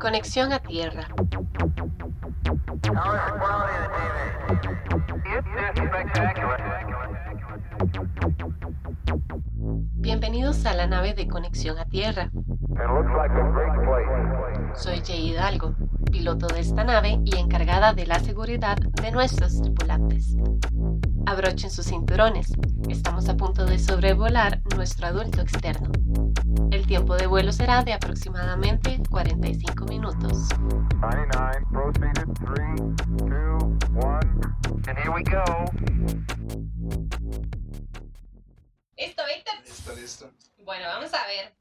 Conexión a tierra. Bienvenidos a la nave de Conexión a Tierra. Soy Jay Hidalgo, piloto de esta nave y encargada de la seguridad de nuestros tripulantes. Abrochen sus cinturones, estamos a punto de sobrevolar nuestro adulto externo. El tiempo de vuelo será de aproximadamente 45 minutos. 99, proceeded, 3, 2, 1, and here we go. ¿Listo, Víctor? Listo, listo. Bueno, vamos a ver.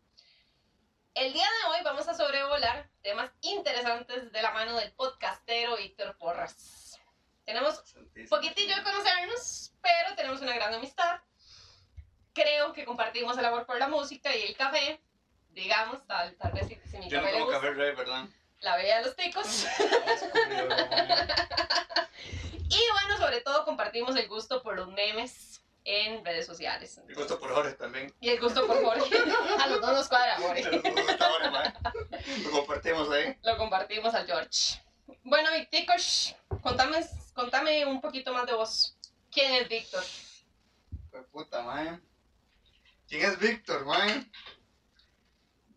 El día de hoy vamos a sobrevolar temas interesantes de la mano del podcastero Víctor Porras. Tenemos un poquitillo de conocernos, pero tenemos una gran amistad. Creo que compartimos el amor por la música y el café. Digamos, tal, tal vez si, si mi Yo no gusta, café rey, ¿verdad? la bella de los ticos. Y bueno, sobre todo compartimos el gusto por los memes en redes sociales. Me gusta por Jorge también. Y el gusto por Jorge. A los dos nos cuadra, Jorge. Lo compartimos ahí. Lo compartimos al George. Bueno, Victicos, contame, contame un poquito más de vos. ¿Quién es Víctor? Fue puta, man. ¿Quién es Víctor, man?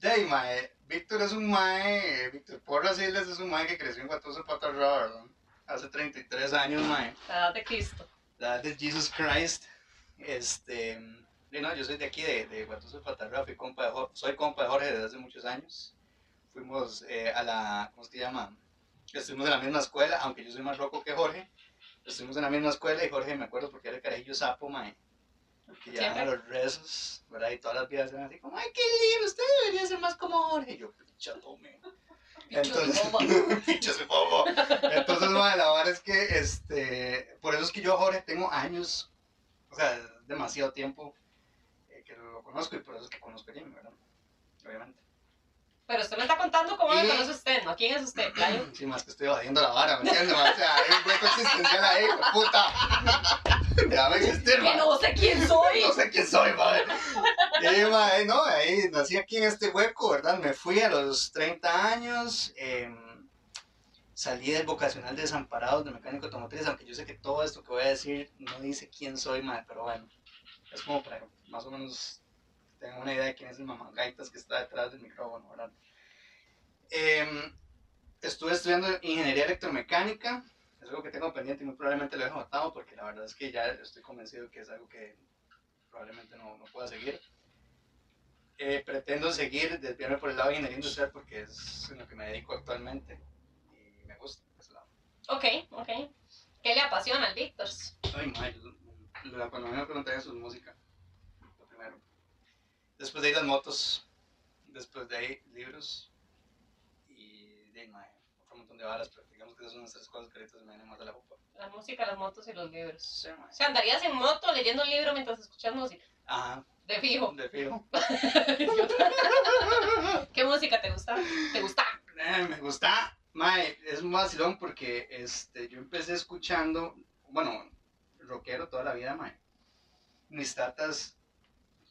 Jay, mae. Víctor es un mae. Víctor Porras Islas es un mae que creció en Guatuso Patarra, ¿verdad? Hace 33 años, mae. La edad de Cristo. La edad de Jesus Christ. Este. no, yo soy de aquí, de, de Guatuso Patarra. Fui compa de soy compa de Jorge desde hace muchos años. Fuimos eh, a la. ¿Cómo se llama? Estuvimos en la misma escuela, aunque yo soy más loco que Jorge. Estuvimos en la misma escuela y Jorge, me acuerdo porque era el carajillo sapo, mae. Que llevaban a los rezos, ¿verdad? Y todas las vidas eran así como, ay, qué lindo, usted debería ser más como Jorge. Y yo, picha, tome. Entonces, picha, se bobo. Entonces, mae, la verdad es que, este, por eso es que yo a Jorge tengo años, o sea, demasiado tiempo eh, que lo conozco y por eso es que conozco a Jimmy, ¿verdad? Obviamente. Pero usted me está contando cómo me Y- conoce usted, ¿no? ¿Quién es usted? Playo? Sí, más que estoy evadiendo la vara, ¿me entiendes? O sea, hay un hueco existencial ahí, puta. Déjame existir, Que mae. no sé quién soy. No sé quién soy, madre. Y ahí, madre, no, ahí nací aquí en este hueco, ¿verdad? Me fui a los 30 años, em, salí del vocacional de desamparados de mecánico automotriz, aunque yo sé que todo esto que voy a decir no dice quién soy, madre, pero bueno, es como para más o menos tengan una idea de quién es el mamagaitas que está detrás del micrófono, ¿verdad? Em, estuve estudiando ingeniería electromecánica, es algo que tengo pendiente y muy probablemente lo dejo botado porque la verdad es que ya estoy convencido que es algo que probablemente no, no pueda seguir. Eh, pretendo seguir, desviarme por el lado de ingeniería industrial porque es en lo que me dedico actualmente y me gusta ese lado. Ok, ok. ¿Qué le apasiona al Víctor? Ay, madre, cuando me preguntaría su música. Después de ahí las motos, después de ahí libros y de ahí, otro montón de varas, pero digamos que esas son las tres cosas que ahorita me vienen más a la boca. La música, las motos y los libros. Sí. O sea, andarías en moto leyendo un libro mientras escuchas música. Ajá, De fijo. de fijo. ¿Qué música te gusta? ¿Te gusta? Eh, me gusta, mae, es un vacilón porque este, yo empecé escuchando, bueno, rockero toda la vida, mae. Mis tatas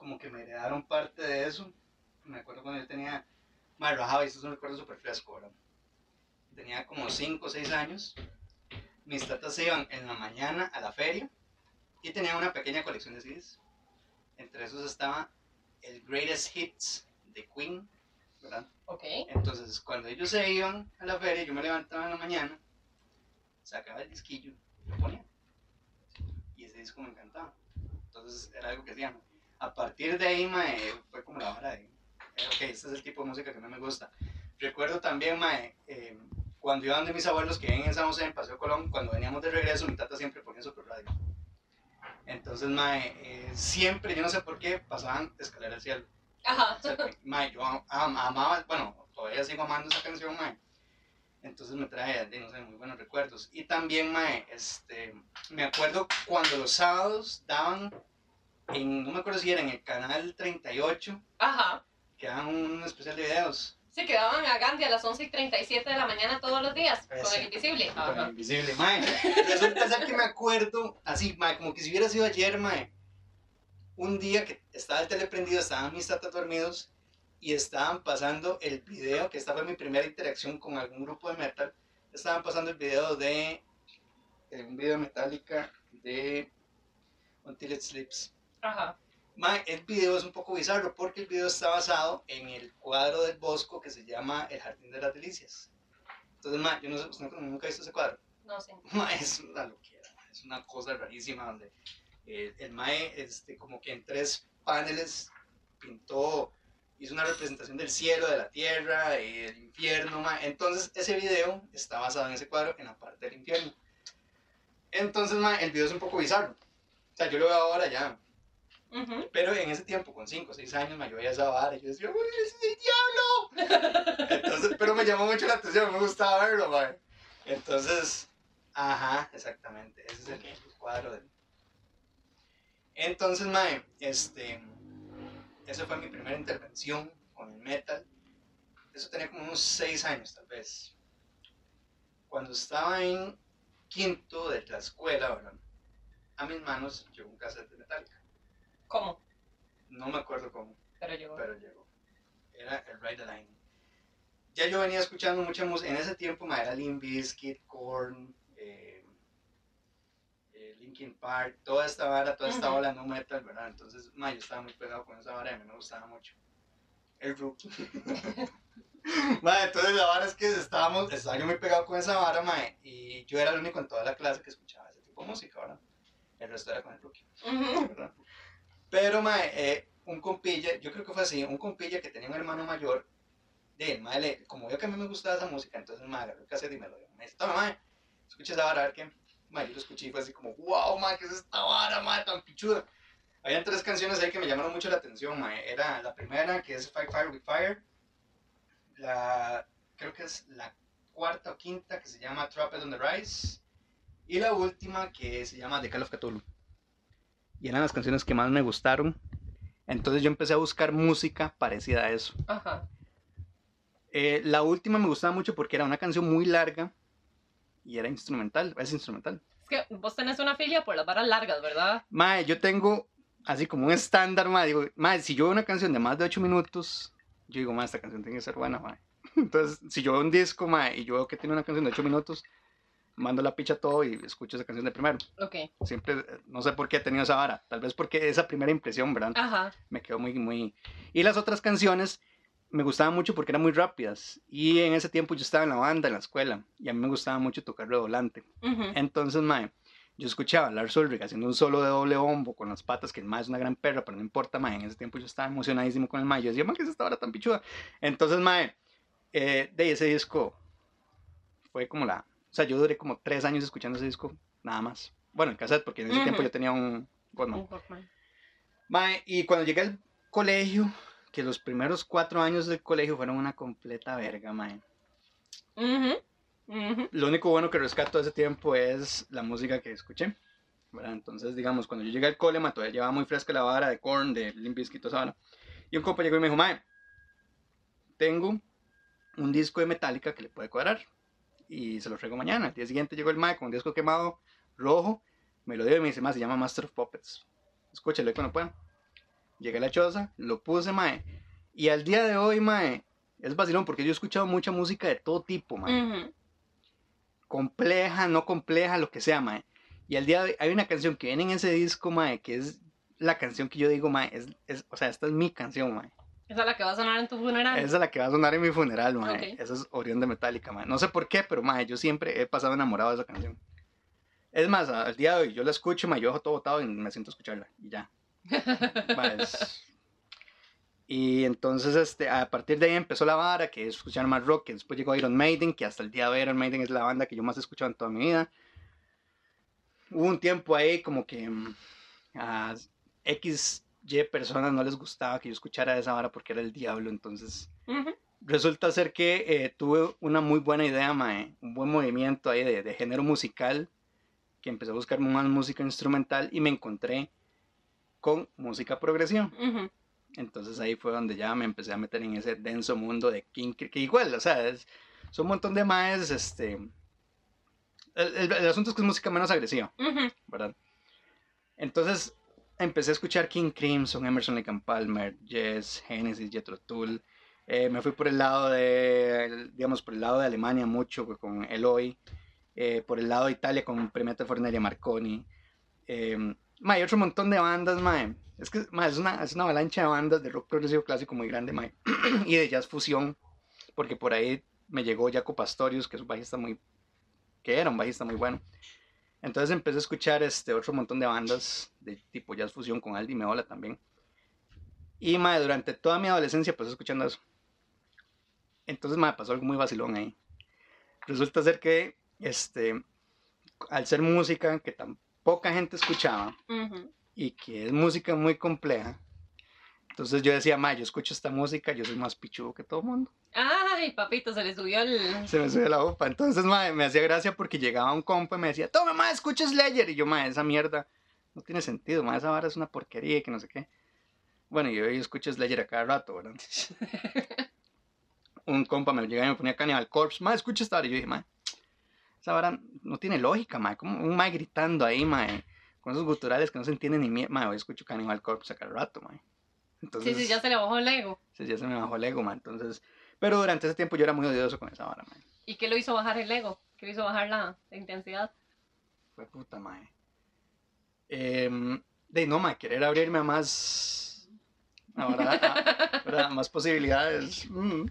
como que me heredaron parte de eso. Me acuerdo cuando yo tenía, mae, rajaba, y esto es un recuerdo súper fresco, ¿verdad? Tenía como 5 o 6 años. Mis tatas se iban en la mañana a la feria y tenían una pequeña colección de CDs. Entre esos estaba el Greatest Hits de Queen, ¿verdad? Ok. Entonces, cuando ellos se iban a la feria, yo me levantaba en la mañana, sacaba el disquillo y lo ponía. Y ese disco me encantaba. Entonces, era algo que hacían. A partir de ahí, mae, fue como la hora de, eh, ok, este es el tipo de música que mí me gusta. Recuerdo también, mae, eh, cuando iba donde mis abuelos, que viven en San José, en Paseo Colón, cuando veníamos de regreso, mi tata siempre ponía super radio. Entonces, mae, eh, siempre, yo no sé por qué, pasaban Escalera al Cielo. Ajá. O sea, mae, yo am- am- amaba, bueno, todavía sigo amando esa canción, mae. Entonces me trae, de, no sé, muy buenos recuerdos. Y también, mae, este, me acuerdo cuando los sábados daban, en, no me acuerdo si era en el canal 38, Ajá. que daban un especial de videos. Se quedaban a Gandhi a las 11 y 37 de la mañana todos los días con el invisible. Con el invisible, mae. Resulta ser que me acuerdo, así, mae, como que si hubiera sido ayer, mae. Un día que estaba el tele prendido, estaban mis tatas dormidos y estaban pasando el video, que esta fue mi primera interacción con algún grupo de metal. Estaban pasando el video de. eh, un video de Metallica de Until It Sleeps. Ajá. Ma, el video es un poco bizarro porque el video está basado en el cuadro del Bosco que se llama El Jardín de las Delicias. Entonces, ma, yo no sé, usted nunca ha visto ese cuadro. No sé. Ma, es una loquera, es una cosa rarísima donde eh, el Mae, este, como que en tres paneles pintó, hizo una representación del cielo, de la tierra, y del infierno. ma. Entonces, ese video está basado en ese cuadro en la parte del infierno. Entonces, ma, el video es un poco bizarro. O sea, yo lo veo ahora ya, Pero en ese tiempo, con 5 o 6 años, me veía esa vara y yo decía, ¡Uy, es el diablo! Entonces, pero me llamó mucho la atención, me gustaba verlo, mae. Entonces, ajá, exactamente, ese es el, el cuadro del... Entonces, mae, este, esa fue mi primera intervención con el metal. Eso tenía como unos 6 años, tal vez. Cuando estaba en quinto de la escuela, ¿verdad? A mis manos llegó un cassette de Metallica. ¿Cómo? No me acuerdo cómo, Pero llegó. pero llegó. Era el Ride the Line. Ya yo venía escuchando mucha música. En ese tiempo me era Limp Bizkit, Korn, eh, eh, Linkin Park, toda esta vara, toda esta Ujú. ola no metal, ¿verdad? Entonces, ma, yo estaba muy pegado con esa vara y a mí me gustaba mucho. El Rookie. ma, entonces la vara es que estábamos, estaba yo muy pegado con esa vara, ma, y yo era el único en toda la clase que escuchaba ese tipo de música, ¿verdad? El resto era con el Rookie. ¿verdad? Pero, mae, eh, un compilla, yo creo que fue así, un compilla que tenía un hermano mayor, de mae, como vio que a mí me gustaba esa música, entonces, mae, agarró el cassette y me lo dio. Me dice, toma, mae, escucha esa vara, a ver qué. Mae, yo lo escuché y fue así como, wow, mae, ¿qué es esta vara, mae, tan pichuda? Habían tres canciones ahí que me llamaron mucho la atención, mae. Era la primera, que es Fight Fire with Fire. La, creo que es la cuarta o quinta, que se llama Trapped on the Rise. Y la última, que se llama The Call of Cthulhu y eran las canciones que más me gustaron. Entonces yo empecé a buscar música parecida a eso. Ajá. Eh, la última me gustaba mucho porque era una canción muy larga y era instrumental, es instrumental. Es que vos tenés una filia por las varas largas, ¿verdad? Mae, yo tengo así como un estándar, mae, digo, mae, si yo veo una canción de más de 8 minutos, yo digo, mae, esta canción tiene que ser buena, mae. Entonces, si yo veo un disco, mae, y yo veo que tiene una canción de 8 minutos, mando la picha todo y escucho esa canción de primero. Ok. Siempre, no sé por qué he tenido esa vara, tal vez porque esa primera impresión, ¿verdad? Ajá. me quedó muy, muy... Y las otras canciones me gustaban mucho porque eran muy rápidas. Y en ese tiempo yo estaba en la banda, en la escuela, y a mí me gustaba mucho tocar redoblante. Ujú. Entonces, mae, yo escuchaba a Lars Ulrich haciendo un solo de doble bombo con las patas, que el mae es una gran perra, pero no importa, mae. En ese tiempo yo estaba emocionadísimo con el mae. Yo decía, mae, ¿qué es esta hora tan pichuda? Entonces, mae, eh, de ese disco fue como la... O sea, yo duré como tres años escuchando ese disco, nada más. Bueno, en cassette, porque en ese Ujú. tiempo yo tenía un Walkman. Un Walkman. Mae, y cuando llegué al colegio, que los primeros cuatro años del colegio fueron una completa verga, mae. Ujú. Ujú. Lo único bueno que rescato de ese tiempo es la música que escuché. ¿verdad? Entonces, digamos, cuando yo llegué al cole, todavía llevaba muy fresca la vara de Korn, de Limp Bizkit, toda esa vara. Y un compa llegó y me dijo, mae, tengo un disco de Metallica que le puede cuadrar. Y se lo traigo mañana. Al día siguiente llegó el mae con un disco quemado, rojo. Me lo dio y me dice, mae, se llama Master of Puppets. Escúchalo cuando pueda. Llegué a la choza, lo puse, mae. Y al día de hoy, mae, es vacilón porque yo he escuchado mucha música de todo tipo, mae. Ujú. Compleja, no compleja, lo que sea, mae. Y al día de hoy hay una canción que viene en ese disco, mae, que es la canción que yo digo, mae, es, es- o sea, esta es mi canción, mae. Esa es la que va a sonar en tu funeral. Esa es la que va a sonar en mi funeral, mae. Ok. Esa es Orión de Metallica, mae. No sé por qué, pero, mae, yo siempre he pasado enamorado de esa canción. Es más, al día de hoy yo la escucho, mae, yo dejo todo botado y me siento a escucharla, y ya. Mae, es- Y entonces, este, a partir de ahí empezó la vara, que es escuchar más rock, que después llegó Iron Maiden, que hasta el día de hoy Iron Maiden es la banda que yo más he escuchado en toda mi vida. Hubo un tiempo ahí como que mm, a X, Y personas no les gustaba que yo escuchara esa vara porque era el diablo, entonces Ujú. resulta ser que eh, tuve una muy buena idea, mae, un buen movimiento ahí de, de género musical, que empecé a buscar más música instrumental y me encontré con música progresiva. Ujú. Entonces ahí fue donde ya me empecé a meter en ese denso mundo de King, que igual, o sea, es, son un montón de maes, este... El, el- el asunto es que es música menos agresiva, Ujú. ¿verdad? Entonces, empecé a escuchar King Crimson, Emerson Lake and Palmer, Yes, Genesis, Jethro Tull. Eh, me fui por el lado de, digamos, por el lado de Alemania mucho pues, con Eloy. Eh, por el lado de Italia con Premiata Forneria Marconi. Eh, ma, hay otro montón de bandas, mae. Es que ma, es, una, es una avalancha de bandas de rock progresivo clásico muy grande, mae. y de jazz fusión, porque por ahí me llegó Jaco Pastorius, que es bajista muy... que era un bajista muy bueno. Entonces empecé a escuchar este otro montón de bandas de tipo jazz fusión con Aldi Meola también. Y mae, durante toda mi adolescencia pues escuchando eso. Entonces me pasó algo muy vacilón ahí. Resulta ser que este al ser música que tan poca gente escuchaba y que es música muy compleja. Entonces yo decía, ma, yo escucho esta música, yo soy más pichudo que todo el mundo. Ay, papito, se le subió el... Se me sube la bopa. Entonces, ma, me hacía gracia porque llegaba un compa y me decía, toma, ma, escucha Slayer. Y yo, ma, esa mierda no tiene sentido, ma, esa vara es una porquería y que no sé qué. Bueno, yo, yo escucho Slayer a cada rato, ¿verdad? un compa me llegaba y me ponía Cannibal Corpse, ma, escucha esta vara. Y yo dije, ma, esa vara no tiene lógica, ma, como un ma gritando ahí, ma, con esos guturales que no se entienden ni mierda. Ma, hoy escucho Cannibal Corpse a cada rato, ma. Entonces, Sí, sí, ya se le bajó el ego. sí, ya se me bajó el ego, ma. Entonces, pero durante ese tiempo yo era muy odioso con esa vara, ma. ¿Y qué lo hizo bajar el ego? ¿Qué lo hizo bajar la, la intensidad? Fue puta, mae. Em, de no, mae, querer abrirme a más. a verdad, a- ¿verdad? más posibilidades. Mm.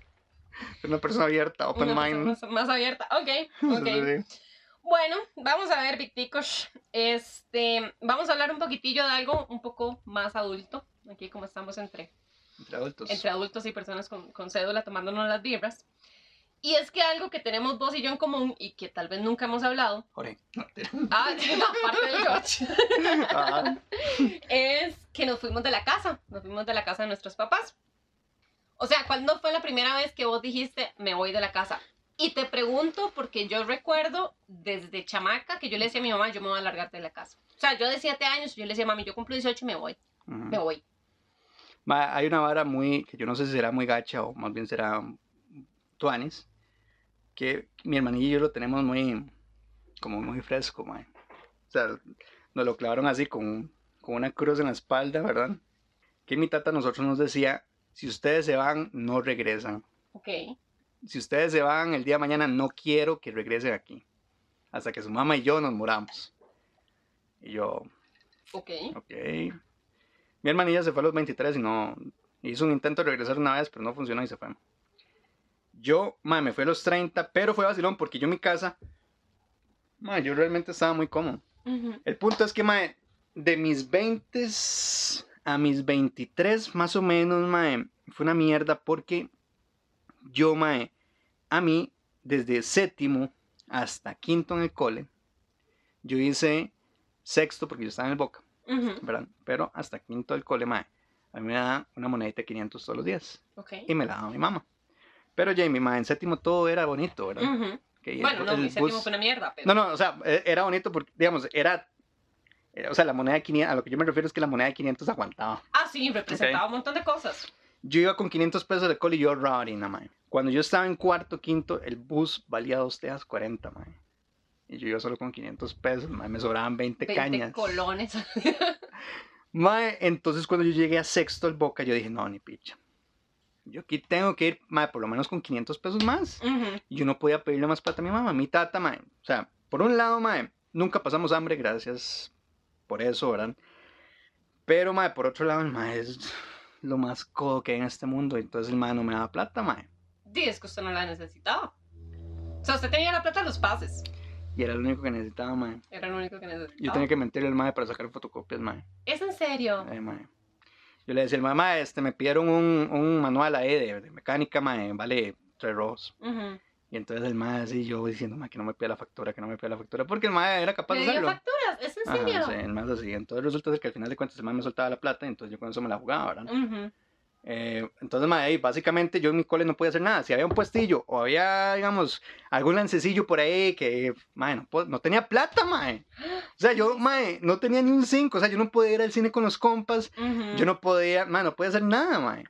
Una persona abierta, open Una mind. más, más abierta. Ok, ok. Sí, sí. Bueno, vamos a ver, Victicos. Este, vamos a hablar un poquitillo de algo un poco más adulto. Aquí como estamos entre, Entre adultos. entre adultos y personas con, con cédula tomándonos las vibras. Y es que algo que tenemos vos y yo en común y que tal vez nunca hemos hablado, Jorge. No, te- ah, aparte del George, Ah, es que nos fuimos de la casa, nos fuimos de la casa de nuestros papás. O sea, ¿cuándo fue la primera vez que vos dijiste, me voy de la casa? Y te pregunto porque yo recuerdo desde chamaca que yo le decía a mi mamá, yo me voy a largar de la casa. O sea, yo de 7 años, yo le decía, mami, yo cumplo 18 y me voy, ujú. me voy. Ma, hay una vara muy. que yo no sé si será muy gacha o más bien será. tuanis. Que mi hermanillo y yo lo tenemos muy. como muy fresco, mae. O sea, nos lo clavaron así con, con una cruz en la espalda, ¿verdad? Que mi tata a nosotros nos decía: si ustedes se van, no regresan. Ok, Si ustedes se van el día de mañana, no quiero que regresen aquí. Hasta que su mamá y yo nos muramos. Y yo, ok. Ok. Mi hermanilla se fue a los 23 y no. Hizo un intento de regresar una vez, pero no funcionó y se fue. Yo, ma, me fui a los 30, pero fue vacilón porque yo en mi casa. Ma, yo realmente estaba muy cómodo. Ujú, El punto es que, ma, de mis 20 a mis 23, más o menos, ma, fue una mierda porque yo, ma, a mí, desde séptimo hasta quinto en el cole, yo hice sexto porque yo estaba en el Boca. Ujú, ¿verdad? Pero hasta quinto del cole, mae, a mí me da una monedita de 500 todos los días Ok. y me la daba mi mamá. Pero Jamie, mae, en séptimo todo era bonito, ¿verdad? Que el- Bueno, no, el mi séptimo bus- fue una mierda, pero... No, no, o sea, e- era bonito porque, digamos, era, era- o sea, la moneda de 500, a lo que yo me refiero es que la moneda de 500 aguantaba. Ah, sí, representaba un montón de cosas. Yo iba con 500 pesos de cole y yo ahorraba harina, mae. Cuando yo estaba en cuarto, quinto, el bus valía dos tejas 40, mae. Y yo iba solo con 500 pesos, mae, me sobraban 20, 20 cañas. colones. Mae, entonces cuando yo llegué a sexto el Boca, yo dije, no, ni picha. Yo aquí tengo que ir, mae, por lo menos con 500 pesos más. Ujú, Y yo no podía pedirle más plata a mi mamá, mi tata, mae. O sea, por un lado, mae, nunca pasamos hambre, gracias por eso, ¿verdad? Pero, mae, por otro lado, el mae es lo más codo que hay en este mundo. Entonces el mae no me daba plata, mae. Di, es que usted no la necesitaba. O sea, usted tenía la plata de los pases. Y era lo único que necesitaba, mae. Era lo único que necesitaba. Yo tenía que mentirle al mae para sacar fotocopias, mae. ¿Es en serio? Ay, mae. Yo le decía mae, este, me pidieron un, un manual ahí de, de mecánica, mae, vale tres rojos. Ujú. Y entonces el mae así, yo diciendo, mae, que no me pida la factura, que no me pida la factura, porque el mae era capaz ¿Le de hacerlo. facturas? ¿Es en Ajá, serio? sí, el mae así. Entonces resulta que al final de cuentas el mae me soltaba la plata, y entonces yo con eso me la jugaba, ¿verdad? Ujú. Eh, entonces, mae, ahí, básicamente yo en mi cole no podía hacer nada. Si había un puestillo o había, digamos, algún lancecillo por ahí que, mae, no, no tenía plata, mae. O sea, yo, mae, no tenía ni un 5. O sea, yo no podía ir al cine con los compas. Ujú. Yo no podía, mae, no podía hacer nada, mae.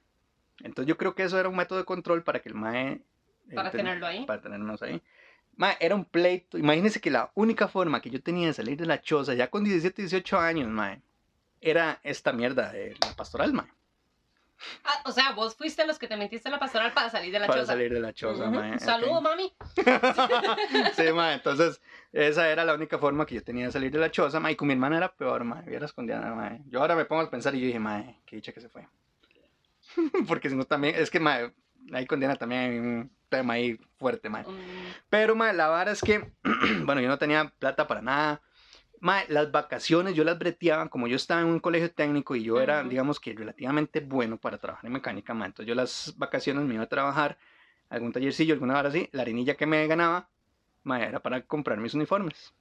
Entonces yo creo que eso era un método de control para que el mae... eh, Para ten- tenerlo ahí. Para tenernos ahí. Mae, era un pleito. Imagínense que la única forma que yo tenía de salir de la choza, ya con 17, 18 años, mae, era esta mierda de la pastoral, mae. Ah, o sea, vos fuiste los que te metiste a la pastoral para salir de la Para choza. salir de la choza, Ujú. mae. Saludo, ok. mami. Sí, mae, entonces esa era la única forma que yo tenía de salir de la choza, mae, y con mi hermana era peor, mae, vieras con Diana, mae. Yo ahora me pongo a pensar y yo dije, mae, qué dicha que se fue. Porque si no también, es que, mae, ahí con Diana también hay un tema ahí fuerte, mae. Mm, Pero, mae, la vara es que, bueno, yo no tenía plata para nada. Mae, las vacaciones yo las breteaba, como yo estaba en un colegio técnico y yo era, Ujú. digamos que relativamente bueno para trabajar en mecánica, mae. Entonces yo las vacaciones me iba a trabajar, algún tallercillo, alguna vara así, la harinilla que me ganaba, mae, era para comprar mis uniformes.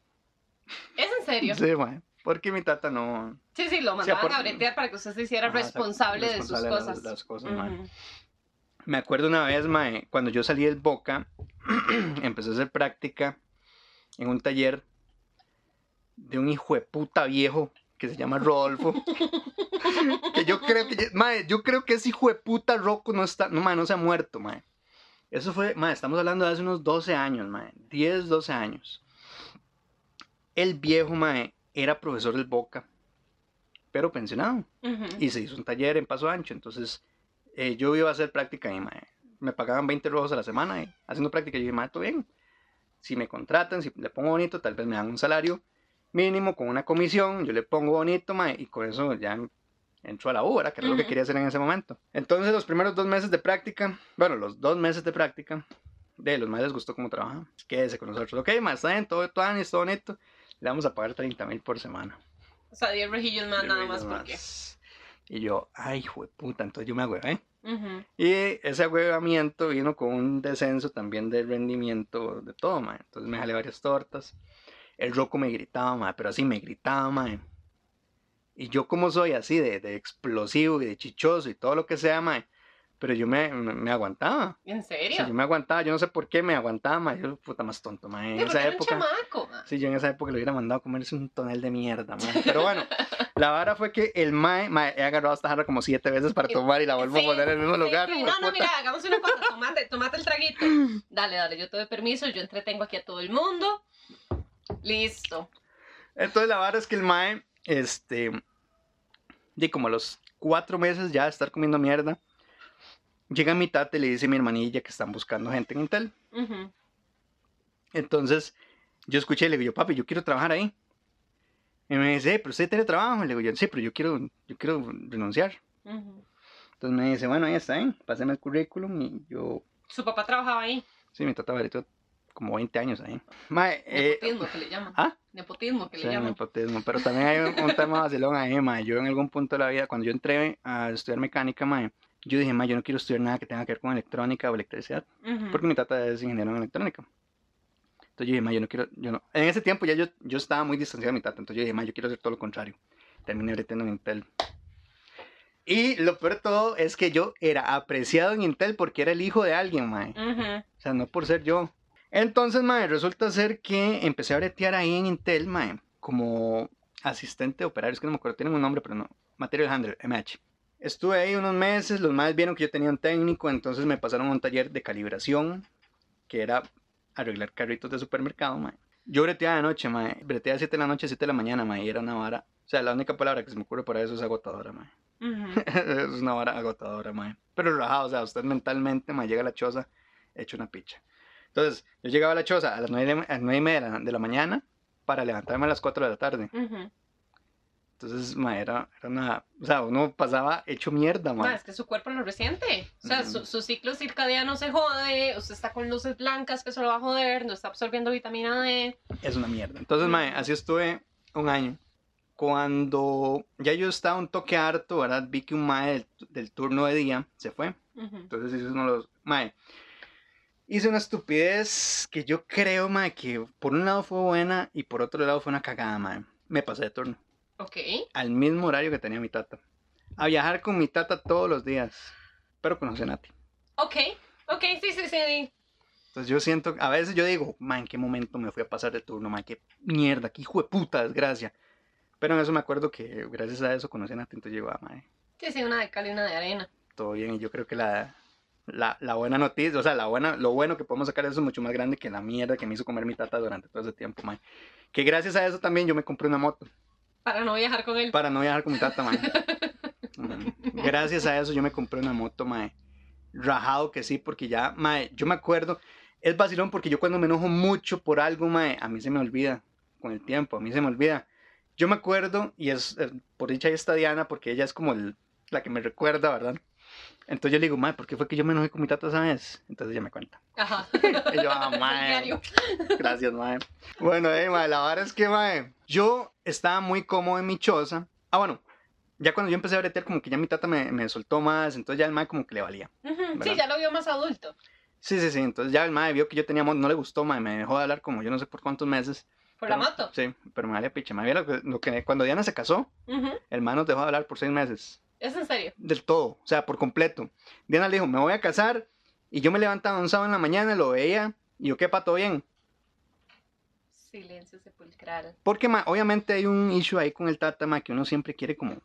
¿Es en serio? Sí, mae, porque mi tata no... Sí, sí, lo mandaban aparte- a bretear para que usted se hiciera Ajá, o sea, responsable, de responsable sus las- cosas. las cosas, mae. Me acuerdo una vez, mae, cuando yo salí del Boca, empecé a hacer práctica en un taller de un hijo de puta viejo que se llama Rodolfo. que yo creo que, mae, yo creo que ese hijo de puta Rocco no está, no, mae, no se ha muerto, mae. Eso fue, mae, estamos hablando de hace unos 12 años, mae, 10, 12 años. El viejo, mae, era profesor del Boca, pero pensionado Ujú. y se hizo un taller en Paso Ancho. Entonces, eh, yo iba a hacer práctica mae, me pagaban 20 rojos a la semana y haciendo práctica. Yo dije, mae, todo bien. Si me contratan, si le pongo bonito, tal vez me dan un salario mínimo con una comisión. Yo le pongo bonito, mae, y con eso ya entro a la U, ¿verdad? Que era lo que quería hacer en ese momento. Entonces, los primeros dos meses de práctica, bueno, los dos meses de práctica, de los más les gustó cómo trabajaba. Quédese con nosotros. Ok, más está bien, todo, todo, todo bonito. Le vamos a pagar 30 mil por semana. O sea, 10 rejillos más, nada más porque. Y yo, ay, hijo de puta, entonces yo me agüevé. Ujú. Y ese agüevamiento vino con un descenso también de rendimiento de todo, mae. Entonces me jalé varias tortas. El roco me gritaba, mae, pero así me gritaba, mae. Y yo como soy así de, de explosivo y de chichoso y todo lo que sea, mae. Pero yo me, me, me aguantaba. ¿En O serio? sea, yo me aguantaba, yo no sé por qué me aguantaba, mae. Yo, puta, más tonto, mae. En esa era un época... chamaco. ma. Sí, yo en esa época le hubiera mandado a comerse un tonel de mierda, mae. Pero bueno, la vara fue que el mae, mae, he agarrado esta jarra como siete veces para tomar y la vuelvo Sí, a poner en el mismo Sí, lugar. sí, No, no, puta. mira, hagamos una cosa. Tomate, tomate el traguito. Dale, dale, yo te doy permiso. Yo entretengo aquí a todo el mundo. Listo. Entonces la vara es que el mae, este, de como a los cuatro meses ya de estar comiendo mierda, llega mi tata y le dice a mi hermanilla que están buscando gente en Intel. Entonces yo escuché y le digo, yo, papi, yo quiero trabajar ahí. Y me dice, "Eh, pero usted tiene trabajo. Y le digo, yo, sí, pero yo quiero, yo quiero renunciar. Entonces me dice, bueno, ahí está, ¿eh? pásame el currículum y yo Su papá trabajaba ahí. Sí, mi tata como 20 años ahí. Mae, eh, Nepotismo que le llaman. ¿Ah? Nepotismo que sí, le llaman. nepotismo, pero también hay un, un tema vacilón ahí, mae. Yo en algún punto de la vida, cuando yo entré a estudiar mecánica, mae, yo dije, mae, yo no quiero estudiar nada que tenga que ver con electrónica o electricidad, Ujú. porque mi tata es ingeniero en electrónica. Entonces yo dije, mae, yo no quiero, yo no. En ese tiempo ya yo, yo estaba muy distanciado de mi tata, entonces yo dije, mae, yo quiero hacer todo lo contrario. Terminé breteando en Intel. Y lo peor de todo es que yo era apreciado en Intel porque era el hijo de alguien, mae. Ujú. O sea, no por ser yo. Entonces, mae, resulta ser que empecé a bretear ahí en Intel, mae, como asistente operario. Es que no me acuerdo, tienen un nombre, pero no. Material Handler, MH. Estuve ahí unos meses, los más vieron que yo tenía un técnico, entonces me pasaron a un taller de calibración, que era arreglar carritos de supermercado, mae. Yo breteaba de noche, mae. Breteaba a 7 de la noche a 7 de la mañana, mae, y era una vara. O sea, la única palabra que se me ocurre para eso es agotadora, mae. Ujú. es una vara agotadora, mae. Pero rajado, o sea, usted mentalmente, mae, llega a la choza hecho una picha. Entonces, yo llegaba a la choza a las nueve, de- a las nueve y media de la, de la mañana para levantarme a las 4 de la tarde. Ujú. Entonces, mae, era, era una... O sea, uno pasaba hecho mierda, Ma, mae. es que su cuerpo lo resiente. O sea, Ujú. su, su ciclo circadiano se jode. Usted está con luces blancas que eso lo va a joder. No está absorbiendo vitamina D. Es una mierda. Entonces, mae, Ujú. así estuve un año. Cuando ya yo estaba un toque harto, ¿verdad? Vi que un mae del, del turno de día se fue. Entonces hice uno de los... Mae, hice una estupidez que yo creo, mae, que por un lado fue buena y por otro lado fue una cagada, mae. Me pasé de turno. Ok. Al mismo horario que tenía mi tata. A viajar con mi tata todos los días. Pero con Nati. Ok. Ok, sí, sí, sí. Entonces yo siento, a veces yo digo, man, ¿en qué momento me fui a pasar de turno? Man, qué mierda, qué hijo de puta desgracia. Pero en eso me acuerdo que gracias a eso conocí a Nati, entonces yo, ah, mae, Sí, sí, una de cal y una de arena. todo bien. Y yo creo que la, la, la buena noticia, o sea, la buena, lo bueno que podemos sacar de eso es mucho más grande que la mierda que me hizo comer mi tata durante todo ese tiempo, man. Que gracias a eso también yo me compré una moto. Para no viajar con él. para no viajar con mi tata. Ujú. Gracias a eso yo me compré una moto, mae. Rajado que sí, porque ya, mae, yo me acuerdo, es vacilón porque yo cuando me enojo mucho por algo, mae, a mí se me olvida con el tiempo, a mí se me olvida. Yo me acuerdo, y es, eh, por dicha ahí está Diana, porque ella es como el- la que me recuerda, ¿verdad? Entonces yo le digo, mae, ¿por qué fue que yo me enojé con mi tata esa vez? Entonces ella me cuenta. Ajá. Y yo, ah. Diario. Gracias, mae. Bueno, eh, mae, la verdad es que, mae, yo estaba muy cómodo en mi choza. Ah, bueno, ya cuando yo empecé a bretear, como que ya mi tata me, me soltó más, entonces ya el mae como que le valía. Sí, ya lo vio más adulto. Sí, sí, sí, entonces ya el mae vio que yo tenía no le gustó, mae, me dejó de hablar como yo no sé por cuántos meses. Por la moto. Sí, pero me valía picha. Me lo que, lo que- cuando Diana se casó, el mae nos dejó de hablar por seis meses. Es en serio. Del todo, o sea, por completo. Diana le dijo, me voy a casar, y yo me levantaba un sábado en la mañana, lo veía, y yo, ¿qué pato bien? Silencio sepulcral. Porque ma, obviamente hay un issue ahí con el tata, ma, que uno siempre quiere como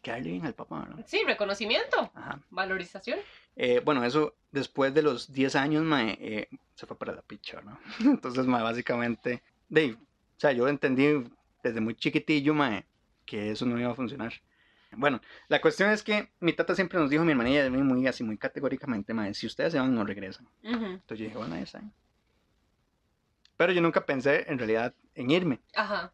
quedarle bien al papá, ¿no? Sí, reconocimiento, Ajá. valorización. Eh, bueno, eso después de los 10 años, ma, eh, se fue para la picha, ¿no? Entonces, ma, básicamente, de, o sea, yo entendí desde muy chiquitillo, ma, que eso no iba a funcionar. Bueno, la cuestión es que mi tata siempre nos dijo, mi hermanilla, muy así, muy categóricamente, ma, si ustedes se van, no regresan. Ujú, Entonces yo dije, bueno, ahí está. Pero yo nunca pensé en realidad en irme. Ajá.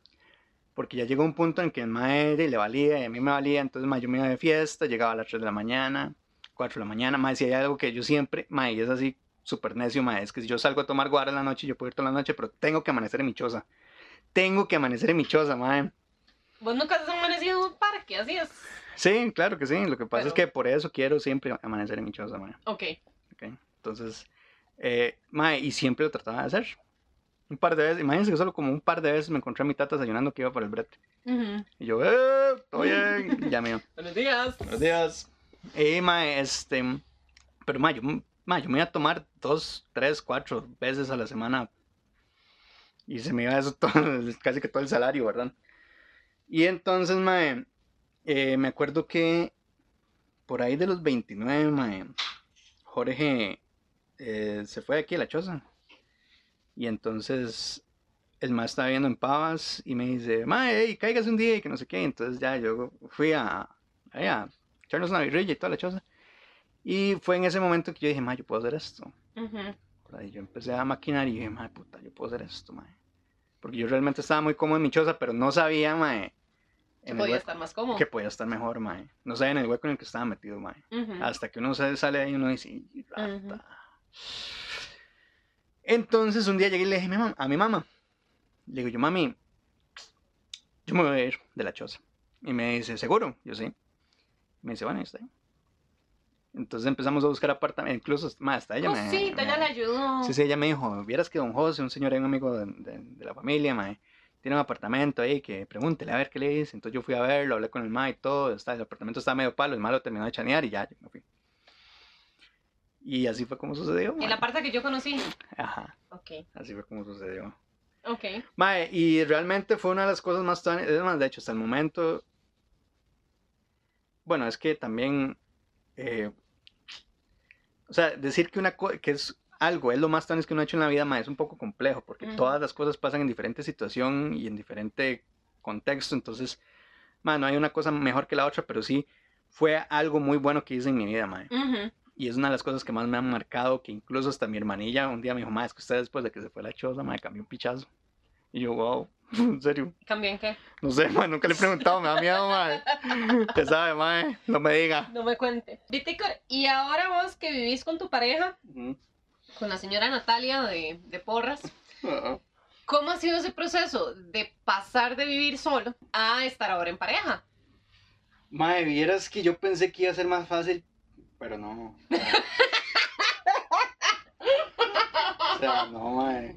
Porque ya llegó un punto en que el mae le valía y a mí me valía, entonces mae, yo me iba de fiesta, llegaba a las 3 de la mañana, 4 de la mañana, mae, si hay algo que yo siempre, mae, y es así súper necio, mae, es que si yo salgo a tomar guara en la noche, yo puedo ir toda la noche, pero tengo que amanecer en mi choza. Tengo que amanecer en mi choza, mae. Vos nunca has amanecido en un así es. Sí, claro que sí, lo que pasa es que por eso quiero siempre amanecer en mi choza, mae. Ok. ¿ok? Entonces, eh, mae, y siempre lo trataba de hacer. Un par de veces, imagínense que solo como un par de veces me encontré a mi tata desayunando que iba para el brete. Y yo, ¡eh! ¿Todo bien? Ya mío. Buenos días. Buenos días. Y, mae, este. Pero, mae, yo, mae, yo me iba a tomar dos, tres, cuatro veces a la semana. Y se me iba eso todo, casi que todo el salario, ¿verdad? Y entonces, mae, eh, me acuerdo que por ahí de los 29, mae, Jorge eh, se fue de aquí a la choza. Y entonces el mae estaba viendo en Pavas y me dice, mae, hey, cáigase un día y que no sé qué. Entonces ya yo fui a, ahí a echarnos una birrilla y toda la choza. Y fue en ese momento que yo dije, mae, yo puedo hacer esto. Ujú. ¿verdad? Y yo empecé a maquinar y dije, mae, puta, yo puedo hacer esto, mae. Porque yo realmente estaba muy cómodo en mi choza, pero no sabía, mae, Que podía estar más cómodo. que podía estar mejor, mae. No sabía en el hueco en el que estaba metido, mae. Hasta que uno sale ahí uno dice, "Y rata". Entonces un día llegué y le dije a mi mam- a mi mamá, le digo yo, mami, yo me voy a ir de la choza. Y me dice, ¿seguro? Yo sí. Me dice, bueno, ahí está. bien". Entonces empezamos a buscar apartamentos, incluso más hasta ella me... Cosita, ya me- le ayudó. Sí, sí, ella me dijo, vieras que don José, un señor, un amigo de, de- de la familia, mae, tiene un apartamento ahí, que pregúntele a ver qué le dice. Entonces yo fui a verlo, hablé con el mae y todo, está, el apartamento está medio palo, el mae lo terminó de chanear y ya, yo me fui. Y así fue como sucedió. En la parte que yo conocí. Ajá, Ok. así fue como sucedió. Ok. Mae, y realmente fue una de las cosas más, tan- es más, de hecho, hasta el momento, bueno, es que también, eh, o sea, decir que, una que es algo, es lo más tan que uno ha hecho en la vida, mae, es un poco complejo, porque todas las cosas pasan en diferente situación y en diferente contexto, entonces, mae, no hay una cosa mejor que la otra, pero sí fue algo muy bueno que hice en mi vida, mae. Y es una de las cosas que más me han marcado, que incluso hasta mi hermanilla un día me dijo, mae, es que usted después de que se fue la choza, mae, cambió un pichazo. Y yo, wow, en serio. ¿Cambió en qué? No sé, mae, nunca le he preguntado, me da miedo, mae. Usted sabe, mae, no me diga. No me cuente. Viticor, y ahora vos que vivís con tu pareja. Con la señora Natalia de, de Porras, Ajá. ¿cómo ha sido ese proceso de pasar de vivir solo a estar ahora en pareja? Mae, vieras que yo pensé que iba a ser más fácil, pero no. O sea, no, mae.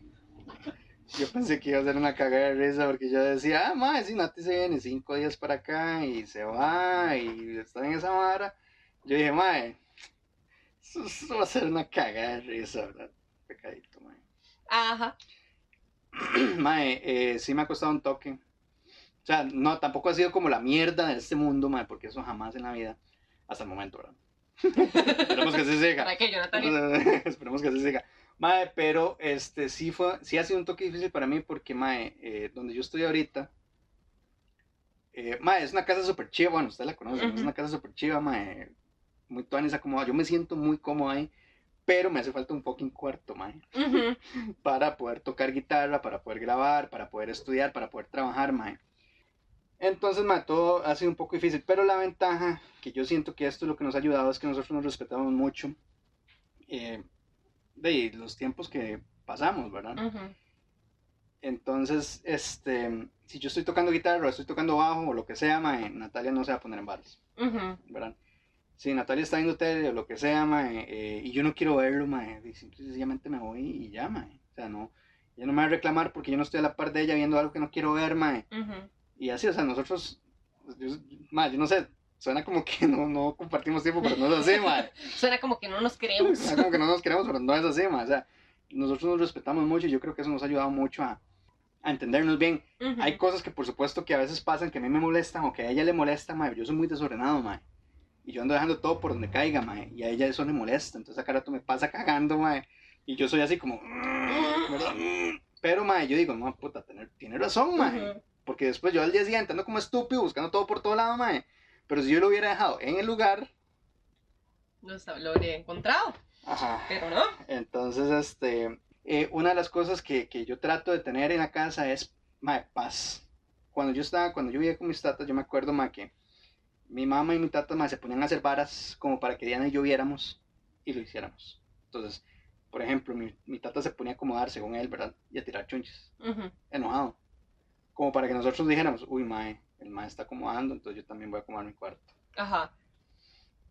Yo pensé que iba a ser una cagada de risa porque yo decía, ah, mae, si Nati se viene cinco días para acá y se va y está en esa vara. Yo dije, mae, eso, va a ser una cagada de risa, ¿verdad? Pecadito, mae. Ajá. Mae, eh, sí me ha costado un toque. O sea, no, tampoco ha sido como la mierda de este mundo, mae, porque eso jamás en la vida, hasta el momento, ¿verdad? Esperemos que así siga. ¿Para qué Natalia? Esperemos que así siga. Mae, pero este sí fue, sí ha sido un toque difícil para mí porque, mae, eh, donde yo estoy ahorita, Eh, mae, es una casa súper chiva, bueno, usted la conoce, ¿no? es una casa súper chiva, mae, muy tuanis, acomodada. Yo me siento muy cómodo ahí, pero me hace falta un fucking cuarto, mae, Ujú. para poder tocar guitarra, para poder grabar, para poder estudiar, para poder trabajar, mae. Entonces, mae, todo ha sido un poco difícil, pero la ventaja que yo siento que esto es lo que nos ha ayudado es que nosotros nos respetamos mucho eh, de los tiempos que pasamos, ¿verdad? Ujú. Entonces, este, si yo estoy tocando guitarra o estoy tocando bajo o lo que sea, mae, Natalia no se va a poner en bares, Ujú. ¿verdad? Si Natalia está viendo tele o lo que sea, mae, eh, y yo no quiero verlo, mae, sencillamente me voy y ya, mae. O sea, no, ella no me va a reclamar porque yo no estoy a la par de ella viendo algo que no quiero ver, mae. Y así, o sea, nosotros, yo, mae, yo no sé, suena como que no, no compartimos tiempo, pero no es así, mae. Suena como que no nos queremos. Suena como que no nos queremos, pero no es así, mae. O sea, nosotros nos respetamos mucho y yo creo que eso nos ha ayudado mucho a, a entendernos bien. Hay cosas que por supuesto que a veces pasan que a mí me molestan o que a ella le molesta, mae. Yo soy muy desordenado, mae. Y yo ando dejando todo por donde caiga, mae. Y a ella eso le molesta. Entonces a cada rato me pasa cagando, mae. Y yo soy así como... ¿verdad? Pero, mae, yo digo, no, puta, tener, tiene razón, mae. Ujú. Porque después yo al día siguiente ando como estúpido buscando todo por todo lado, mae. Pero si yo lo hubiera dejado en el lugar... Lo lo habría encontrado, Ajá. pero no. Entonces, este, eh, una de las cosas que, que yo trato de tener en la casa es, mae, paz. Cuando yo estaba, cuando yo vivía con mis tatas, yo me acuerdo, mae, que mi mamá y mi tata, mae, se ponían a hacer varas como para que Diana y yo viéramos y lo hiciéramos. Entonces, por ejemplo, mi, mi tata se ponía a acomodar según él, ¿verdad? Y a tirar chunches, Ujú. enojado. Como para que nosotros dijéramos, uy, mae, el mae está acomodando, entonces yo también voy a acomodar mi cuarto. Ajá.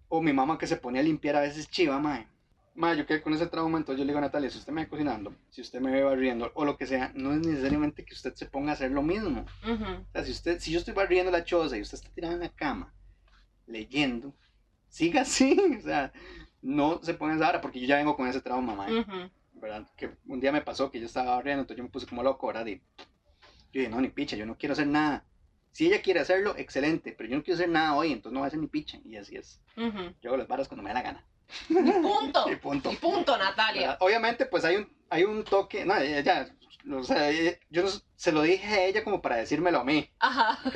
O mi mamá que se ponía a limpiar a veces chiva, mae. Mae, yo quedé con ese trauma, entonces yo le digo a Natalia, si usted me ve cocinando, si usted me ve barriendo o lo que sea, no es necesariamente que usted se ponga a hacer lo mismo. Ujú. O sea, si, usted, si yo estoy barriendo la choza y usted está tirado en la cama, leyendo, siga así. O sea, no se ponga esa vara porque yo ya vengo con ese trauma. Ujú. ¿Verdad? Que un día me pasó que yo estaba barriendo, entonces yo me puse como loco, ¿verdad? Y yo dije, no, ni picha, yo no quiero hacer nada. Si ella quiere hacerlo, excelente, pero yo no quiero hacer nada hoy, entonces no voy a hacer ni picha. Y así es. Yo hago las varas cuando me da la gana. Y punto. Y punto. Y punto, Natalia. ¿verdad? Obviamente, pues hay un, hay un toque, no, ella, ya, o sea, yo no- se lo dije a ella como para decírmelo a mí. Ajá. ¿ok?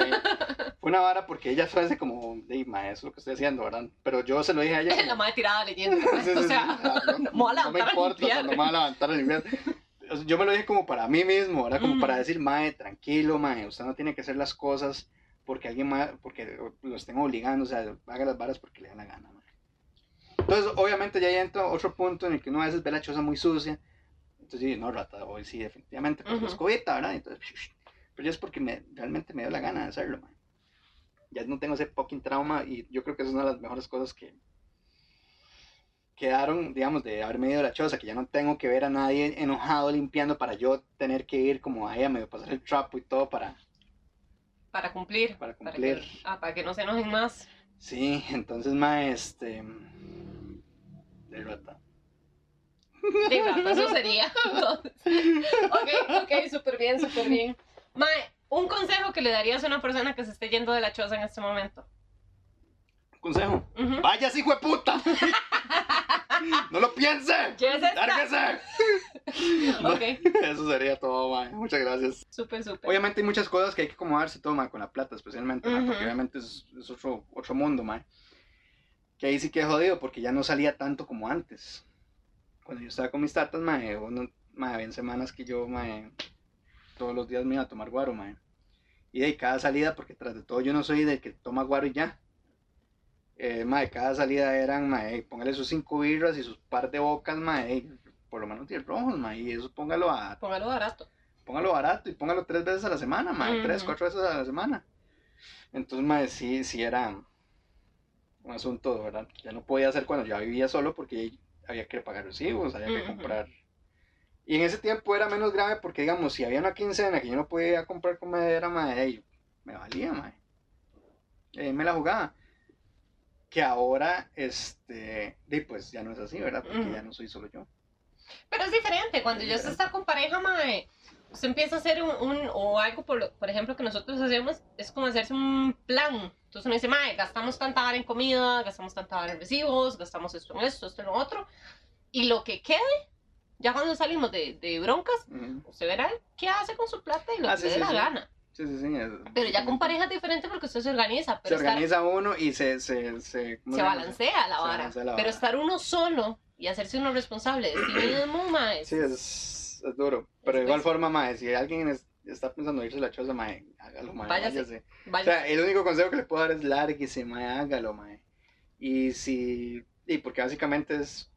Fue una vara porque ella fue así como, de ma, eso es lo que estoy haciendo, ¿verdad? Pero yo se lo dije a ella. La como- madre tirada leyendo. Sí, o sea, no, me a no me importa, o sea, no me voy a levantar a limpiar. Yo me lo dije como para mí mismo, ¿verdad? Como Ujú. para decir, mae, tranquilo, mae, usted no tiene que hacer las cosas porque alguien más, porque lo estén obligando, o sea, haga las varas porque le da la gana, mae. Entonces, obviamente ya entra otro punto en el que uno a veces ve la choza muy sucia. Entonces, yo digo, no, rata, hoy sí, definitivamente, pues Ujú. la escobita, ¿verdad? Entonces, pero ya es porque me, realmente me dio la gana de hacerlo, mae. Ya no tengo ese fucking trauma y yo creo que es una de las mejores cosas que, quedaron, digamos, de haberme ido a la choza, que ya no tengo que ver a nadie enojado limpiando para yo tener que ir como ahí a medio pasar el trapo y todo para, Para cumplir. para Para cumplir. que, ah, para que no se enojen más. Sí, entonces, ma, este... De rata. De rato, eso sería. Entonces, ok, ok, súper bien, súper bien. Mae, un consejo que le darías a una persona que se esté yendo de la choza en este momento. Consejo. Ujú. ¡Vayas, hijo de puta! ¡No lo piense! ¡Lárguese! No, Ok, Eso sería todo, ma. Muchas gracias. súper, súper. Obviamente hay muchas cosas que hay que acomodarse todo, ma, con la plata especialmente, ma, porque Ujú. obviamente es, es otro, otro mundo, ma. Que ahí sí que he jodido porque ya no salía tanto como antes. Cuando yo estaba con mis tatas, ma, uno, ma, habían semanas que yo, ma, todos los días me iba a tomar guaro, ma. Y de cada salida, porque tras de todo yo no soy del que toma guaro y ya. Eh, ma, de cada salida eran, ma, eh, póngale sus cinco birras y sus par de bocas, ma, eh, por lo menos 10 rojos, ma, y eso póngalo a Póngalo barato. póngalo barato y póngalo tres veces a la semana, mae, tres, cuatro veces a la semana. Entonces, mae, sí, sí era un asunto, ¿verdad? Ya no podía hacer cuando ya vivía solo porque había que pagar recibos, había que comprar. Y en ese tiempo era menos grave porque, digamos, si había una quincena que yo no podía comprar comedera, ey, me valía, mae. Eh, me la jugaba. Que ahora, este, di, pues ya no es así, ¿verdad? Porque ya no soy solo yo. Pero es diferente, cuando ya se está con pareja, mae, usted empieza a hacer un, un- o algo, por, lo- por ejemplo, que nosotros hacemos, es como hacerse un plan. Entonces uno dice, mae, gastamos tanta vara en comida, gastamos tanta vara en recibos, gastamos esto en esto, esto en lo otro, y lo que quede, ya cuando salimos de, de broncas, Ujú. usted verá qué hace con su plata y lo Ah, que sí, le dé sí, la sí. gana. Sí, sí, sí. Pero ya con pareja es diferente porque usted se organiza. Se Pero estar- organiza uno y se... Se, se, ¿cómo se balancea la Se vara. balancea la Pero vara. estar uno solo y hacerse uno responsable de sí mismo, mae, Sí, es, es duro. Pero de Es igual forma, mae, si alguien es- está pensando irse a la choza, mae, hágalo, mae, Váyase. váyase. O sea, el único consejo que le puedo dar es lárguese, mae, hágalo, mae. Y si, y porque básicamente es,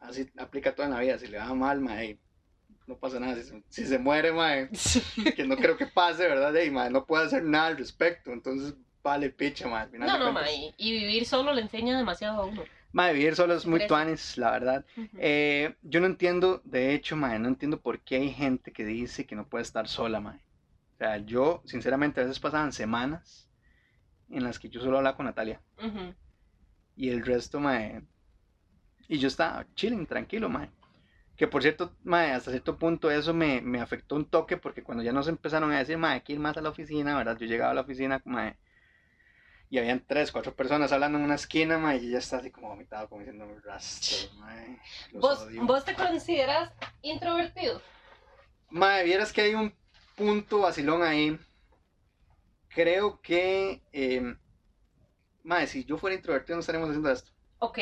así aplica todo en la vida, si le va mal, mae, no pasa nada, si se, si se muere, mae, que no creo que pase, ¿verdad? Y, mae, no puede hacer nada al respecto, entonces vale picha, mae. al final No, no, mae. Y vivir solo le enseña demasiado a uno. Mae, vivir solo es muy tuanes, la verdad. Ujú. Eh, yo no entiendo, de hecho, mae, no entiendo por qué hay gente que dice que no puede estar sola, mae. O sea, yo, sinceramente, a veces pasaban semanas en las que yo solo hablaba con Natalia. Ujú. Y el resto, mae. Y yo estaba chilling, tranquilo, mae. Que por cierto, mae, hasta cierto punto eso me, me afectó un toque porque cuando ya nos empezaron a decir, mae, hay que ir más a la oficina, ¿verdad? Yo llegaba a la oficina, mae. Y habían tres, cuatro personas hablando en una esquina, mae, y ella está así como vomitado, como diciendo, rastro, ¿Vos, odio". ¿Vos te consideras introvertido? Mae, vieras que hay un punto vacilón ahí. Creo que, eh, mae, si yo fuera introvertido no estaríamos haciendo esto. Ok.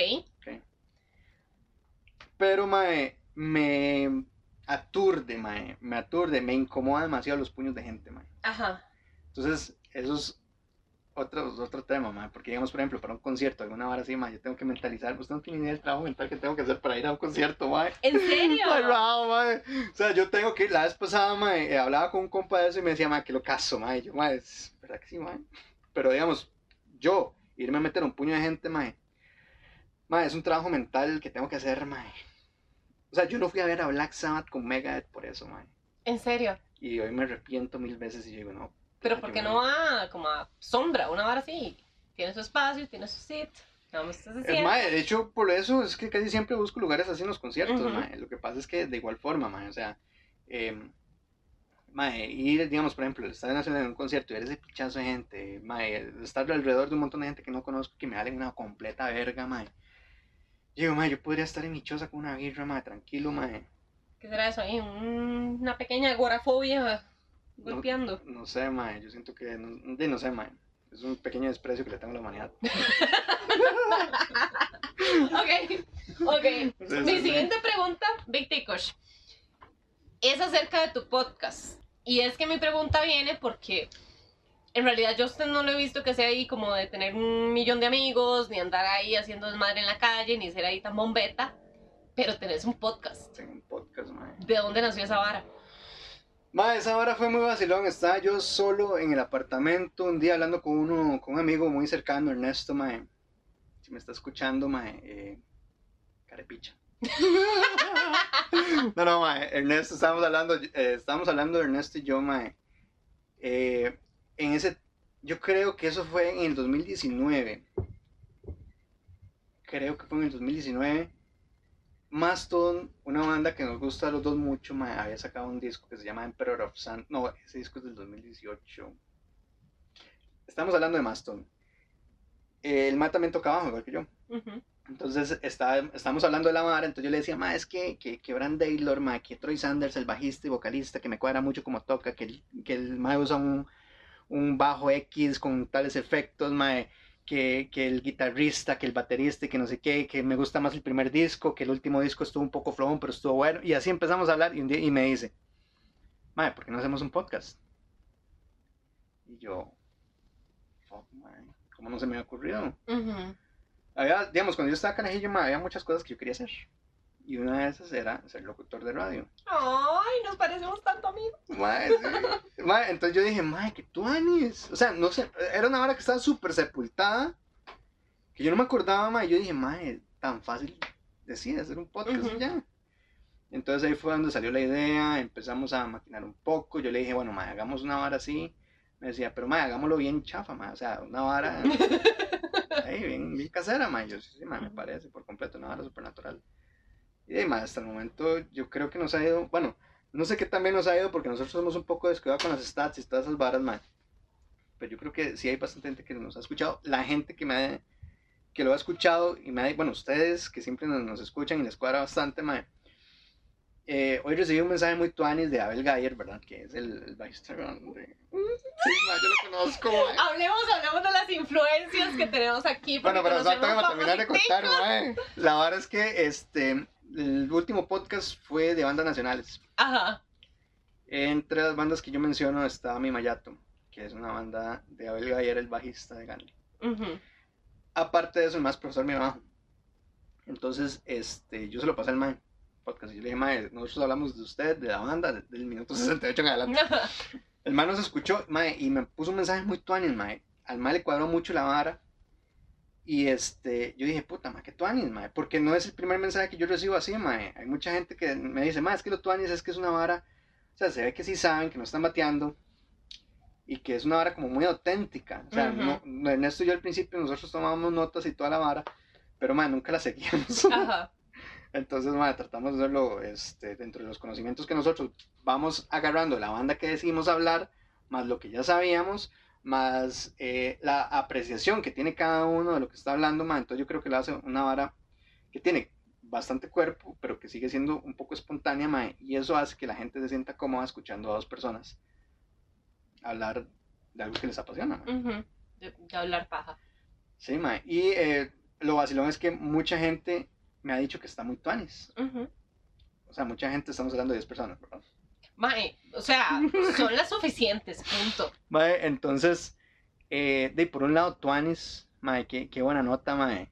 Pero, mae, me aturde, mae, me aturde, me incomoda demasiado los puños de gente, mae. Ajá. Entonces, eso es otro, otro tema, mae, porque digamos, por ejemplo, para un concierto, alguna hora así, mae, yo tengo que mentalizar, usted no tiene ni idea del trabajo mental que tengo que hacer para ir a un concierto, mae. ¿En serio? Bravo, mae. O sea, yo tengo que ir, la vez pasada, mae, eh, hablaba con un compa de eso y me decía, mae, que lo caso, mae, y yo, es verdad que sí, mae. Pero, digamos, yo, irme a meter un puño de gente, mae, mae, es un trabajo mental que tengo que hacer, mae. O sea, yo no fui a ver a Black Sabbath con Megadeth por eso, mae. ¿En serio? Y hoy me arrepiento mil veces y yo digo, no. Pero ¿por qué no va como a sombra, una vara así? Tiene su espacio, tiene su sit. Es mae, de hecho, por eso es que casi siempre busco lugares así en los conciertos, Ujú. mae. Lo que pasa es que de igual forma, mae, o sea, eh, mae, ir, digamos, por ejemplo, estar en un concierto y ver ese pichazo de gente, mae, estar alrededor de un montón de gente que no conozco que me valen una completa verga, mae. Yo digo, mae, yo podría estar en mi choza con una birra, mae, tranquilo, mae. ¿Qué será eso ahí? Un- una pequeña agorafobia golpeando. No, sé, mae, yo siento que, no, de, no sé, mae. Es un pequeño desprecio que le tengo a la humanidad. Ok, ok. Sí, Mi sí, sí. siguiente pregunta, Big Ticosh, es acerca de tu podcast. Y es que mi pregunta viene porque en realidad yo usted no lo he visto que sea ahí como de tener un millón de amigos, ni andar ahí haciendo desmadre en la calle, ni ser ahí tan bombeta, pero tenés un podcast. Tengo un podcast, mae. ¿De dónde nació esa vara? Ma, esa hora fue muy vacilón. Estaba yo solo en el apartamento un día hablando con uno, con un amigo muy cercano, Ernesto, mae. Si me está escuchando, mae, eh, carepicha. no, no, mae, Ernesto, estábamos hablando, eh, estábamos hablando de Ernesto y yo, mae. Eh, en ese, yo creo que eso fue en el 2019. Creo que fue en el 2019. Mastodon, una banda que nos gusta a los dos mucho, mae, había sacado un disco que se llama Emperor of Sand. No, ese disco es del 2018. Estamos hablando de Mastodon. El ma también toca bajo, igual que yo. Entonces está, estamos hablando de la vara, entonces yo le decía, ma, es que, que, que Bran Taylor, ma, que Troy Sanders, el bajista y vocalista, que me cuadra mucho como toca, que el, que el ma usa un, un bajo X con tales efectos, ma, que, que el guitarrista, que el baterista, que no sé qué, que me gusta más el primer disco, que el último disco estuvo un poco flojón, pero estuvo bueno. Y así empezamos a hablar y, un día, y me dice, ma, ¿por qué no hacemos un podcast? Y yo, fuck, ma, ¿cómo no se me había ocurrido? Había, digamos, cuando yo estaba canajillo, ma, había muchas cosas que yo quería hacer. Y una de esas era ser locutor de radio. Ay, nos parecemos tanto amigos. Mae, sí. Mae, entonces yo dije, mae, que tú Anis. O sea, no sé, era una hora que estaba súper sepultada. Que yo no me acordaba, mae. Yo dije, mae, tan fácil decir hacer un podcast y ya. Entonces ahí fue donde salió la idea. Empezamos a maquinar un poco. Yo le dije, bueno, mae, hagamos una vara así. Me decía, pero mae, hagámoslo bien chafa, mae. O sea, una vara ahí, bien, bien casera, mae. Yo sí, sí, mae, me parece por completo, una vara supernatural. Y de, mae, hasta el momento yo creo que nos ha ido, bueno, no sé qué también nos ha ido porque nosotros somos un poco descuidados con las stats y todas esas varas, mae. Pero yo creo que sí hay bastante gente que nos ha escuchado. La gente que me ha- que lo ha escuchado y me ha, bueno, ustedes que siempre nos, nos escuchan y les cuadra bastante, mae. Eh, hoy recibí un mensaje muy tuanis de Abel Gayer, ¿verdad? Que es el, el bajista de... Sí, mae, yo lo conozco. Hablemos, hablemos de las influencias que tenemos aquí. Bueno, pero tengo que terminar de contar, mae. La verdad es que este, el último podcast fue de bandas nacionales. Ajá. Entre las bandas que yo menciono está Mi Mayato, que es una banda de Abel Gayer, el bajista de Gandhi. ujú. Aparte de eso, el más profesor mi bajo. Entonces, este, yo se lo pasé al mae podcast y yo le dije, mae, nosotros hablamos de usted, de la banda, de- del minuto 68 en adelante. El mae nos escuchó, mae, y me puso un mensaje muy tuanis, mae. Al mae le cuadró mucho la vara. Y este, yo dije, puta, mae, qué tuanis, mae. Porque no es el primer mensaje que yo recibo así, mae. Hay mucha gente que me dice, mae, es que lo tuanis es que es una vara. O sea, se ve que sí saben, que no están bateando. Y que es una vara como muy auténtica. O sea, Ujú. no, no- Ernesto y yo al principio nosotros tomábamos notas y toda la vara. Pero, mae, nunca la seguíamos. Ajá. Entonces, mae, tratamos de hacerlo este, dentro de los conocimientos que nosotros vamos agarrando la banda que decidimos hablar, más lo que ya sabíamos, más eh, la apreciación que tiene cada uno de lo que está hablando, mae. Entonces yo creo que lo hace una vara que tiene bastante cuerpo, pero que sigue siendo un poco espontánea, mae, y eso hace que la gente se sienta cómoda escuchando a dos personas hablar de algo que les apasiona. mae. Ujú. de, de hablar paja. Sí, mae. Y eh, lo vacilón es que mucha gente me ha dicho que está muy tuanis. Ujú. O sea, mucha gente, estamos hablando de 10 personas, ¿verdad? Mae, o sea, son las suficientes, punto. Mae, entonces, eh, de por un lado, Tuanis, mae, qué, qué buena nota, mae.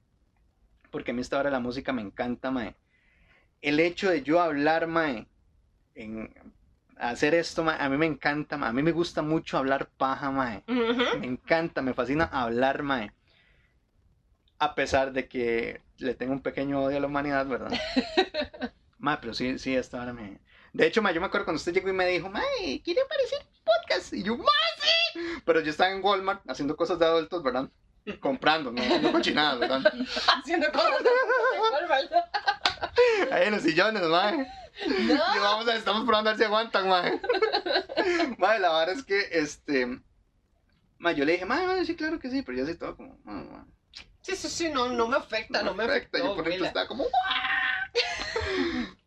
Porque a mí esta hora la música me encanta, mae. El hecho de yo hablar, mae, en hacer esto, mae, a mí me encanta, mae. A mí me gusta mucho hablar paja, mae. Ujú. Me encanta, me fascina hablar, mae. A pesar de que le tengo un pequeño odio a la humanidad, ¿verdad? mae, pero sí, sí, esta hora me... De hecho, mae, yo me acuerdo cuando usted llegó y me dijo, mae, ¿quiere aparecer en podcast? Y yo, mae, sí. Pero yo estaba en Walmart haciendo cosas de adultos, ¿verdad? Comprando, no, no cochinadas, ¿verdad? Haciendo cosas. Ahí en los sillones, mae. Y No. vamos a, estamos probando a ver si aguantan, mae. Mae, la verdad es que, este... Mae, yo le dije, mae, mae, sí, claro que sí, pero yo así todo como, mae, mae. Sí, sí, sí, no, no me afecta, no me afecta. Yo por dentro estaba como.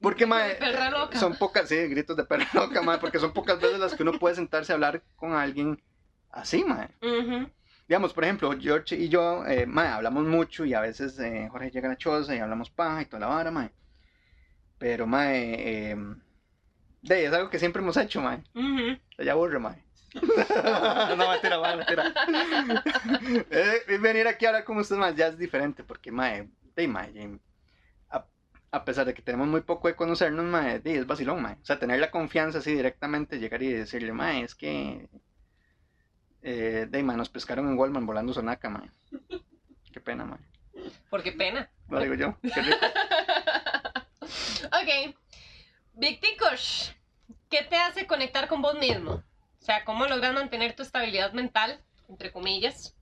Porque, mae, Perra loca. son pocas, sí, gritos de perra loca, mae, porque son pocas veces las que uno puede sentarse a hablar con alguien así, mae. Ujú. Digamos, por ejemplo, George y yo, eh, mae, hablamos mucho y a veces eh, Jorge llega a la choza y hablamos paja y toda la vara, mae. Pero, mae, eh, de, es algo que siempre hemos hecho, mae. Ujú. Ya aburre, mae. no, mentira, mae, mentira. Eh, venir aquí a hablar con ustedes, mae, ya es diferente, porque, mae, de, mae, a, pesar de que tenemos muy poco de conocernos, mae, es vacilón, mae. O sea, tener la confianza así directamente, llegar y decirle, mae, es que, eh, de, mae, nos pescaron en Walmart volando sonaca, mae. Qué pena, mae. Por qué pena. Lo digo yo, qué rico. Ok. Victicosh, ¿qué te hace conectar con vos mismo? O sea, ¿cómo logras mantener tu estabilidad mental, entre comillas,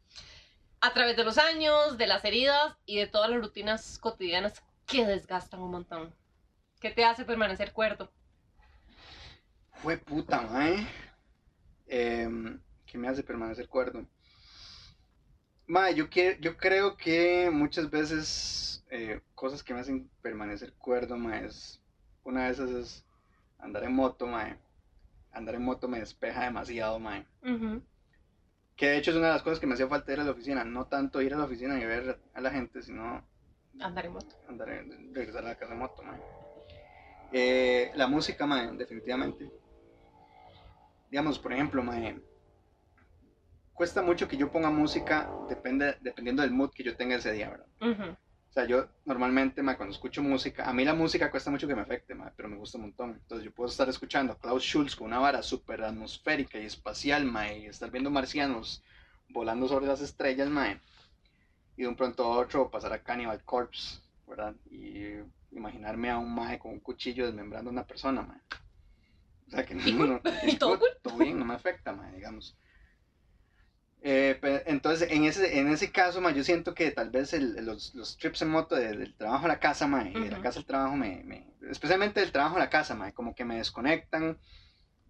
a través de los años, de las heridas y de todas las rutinas cotidianas que desgastan un montón? ¿Qué te hace permanecer cuerdo? Fue puta, mae. Em, ¿Qué me hace permanecer cuerdo? Mae, yo, que- yo creo que muchas veces eh, cosas que me hacen permanecer cuerdo, mae, es... Una de esas es andar en moto, mae. Andar en moto me despeja demasiado, mae. Que de hecho es una de las cosas que me hacía falta ir a la oficina. No tanto ir a la oficina y ver a la gente, sino Andar en moto. andar en- regresar a la casa en moto, mae. Eh, la música, mae, definitivamente. Digamos, por ejemplo, mae, cuesta mucho que yo ponga música depende, dependiendo del mood que yo tenga ese día, ¿verdad? Ujú. O sea, yo normalmente, mae, cuando escucho música, a mí la música cuesta mucho que me afecte, mae, pero me gusta un montón. Entonces yo puedo estar escuchando a Klaus Schulz con una vara súper atmosférica y espacial, mae, y estar viendo marcianos volando sobre las estrellas, mae. Y de un pronto a otro pasar a Cannibal Corpse, ¿verdad? Y imaginarme a un mae con un cuchillo desmembrando a una persona, mae. O sea que no, no- ¿Y todo todo bien, no me afecta, mae, digamos. Eh, entonces, en ese, en ese caso, mae, yo siento que tal vez el- los, los trips en moto de- del trabajo a la casa, mae, y de la Ujú. casa al trabajo, me, me- especialmente del trabajo a la casa, mae, como que me desconectan.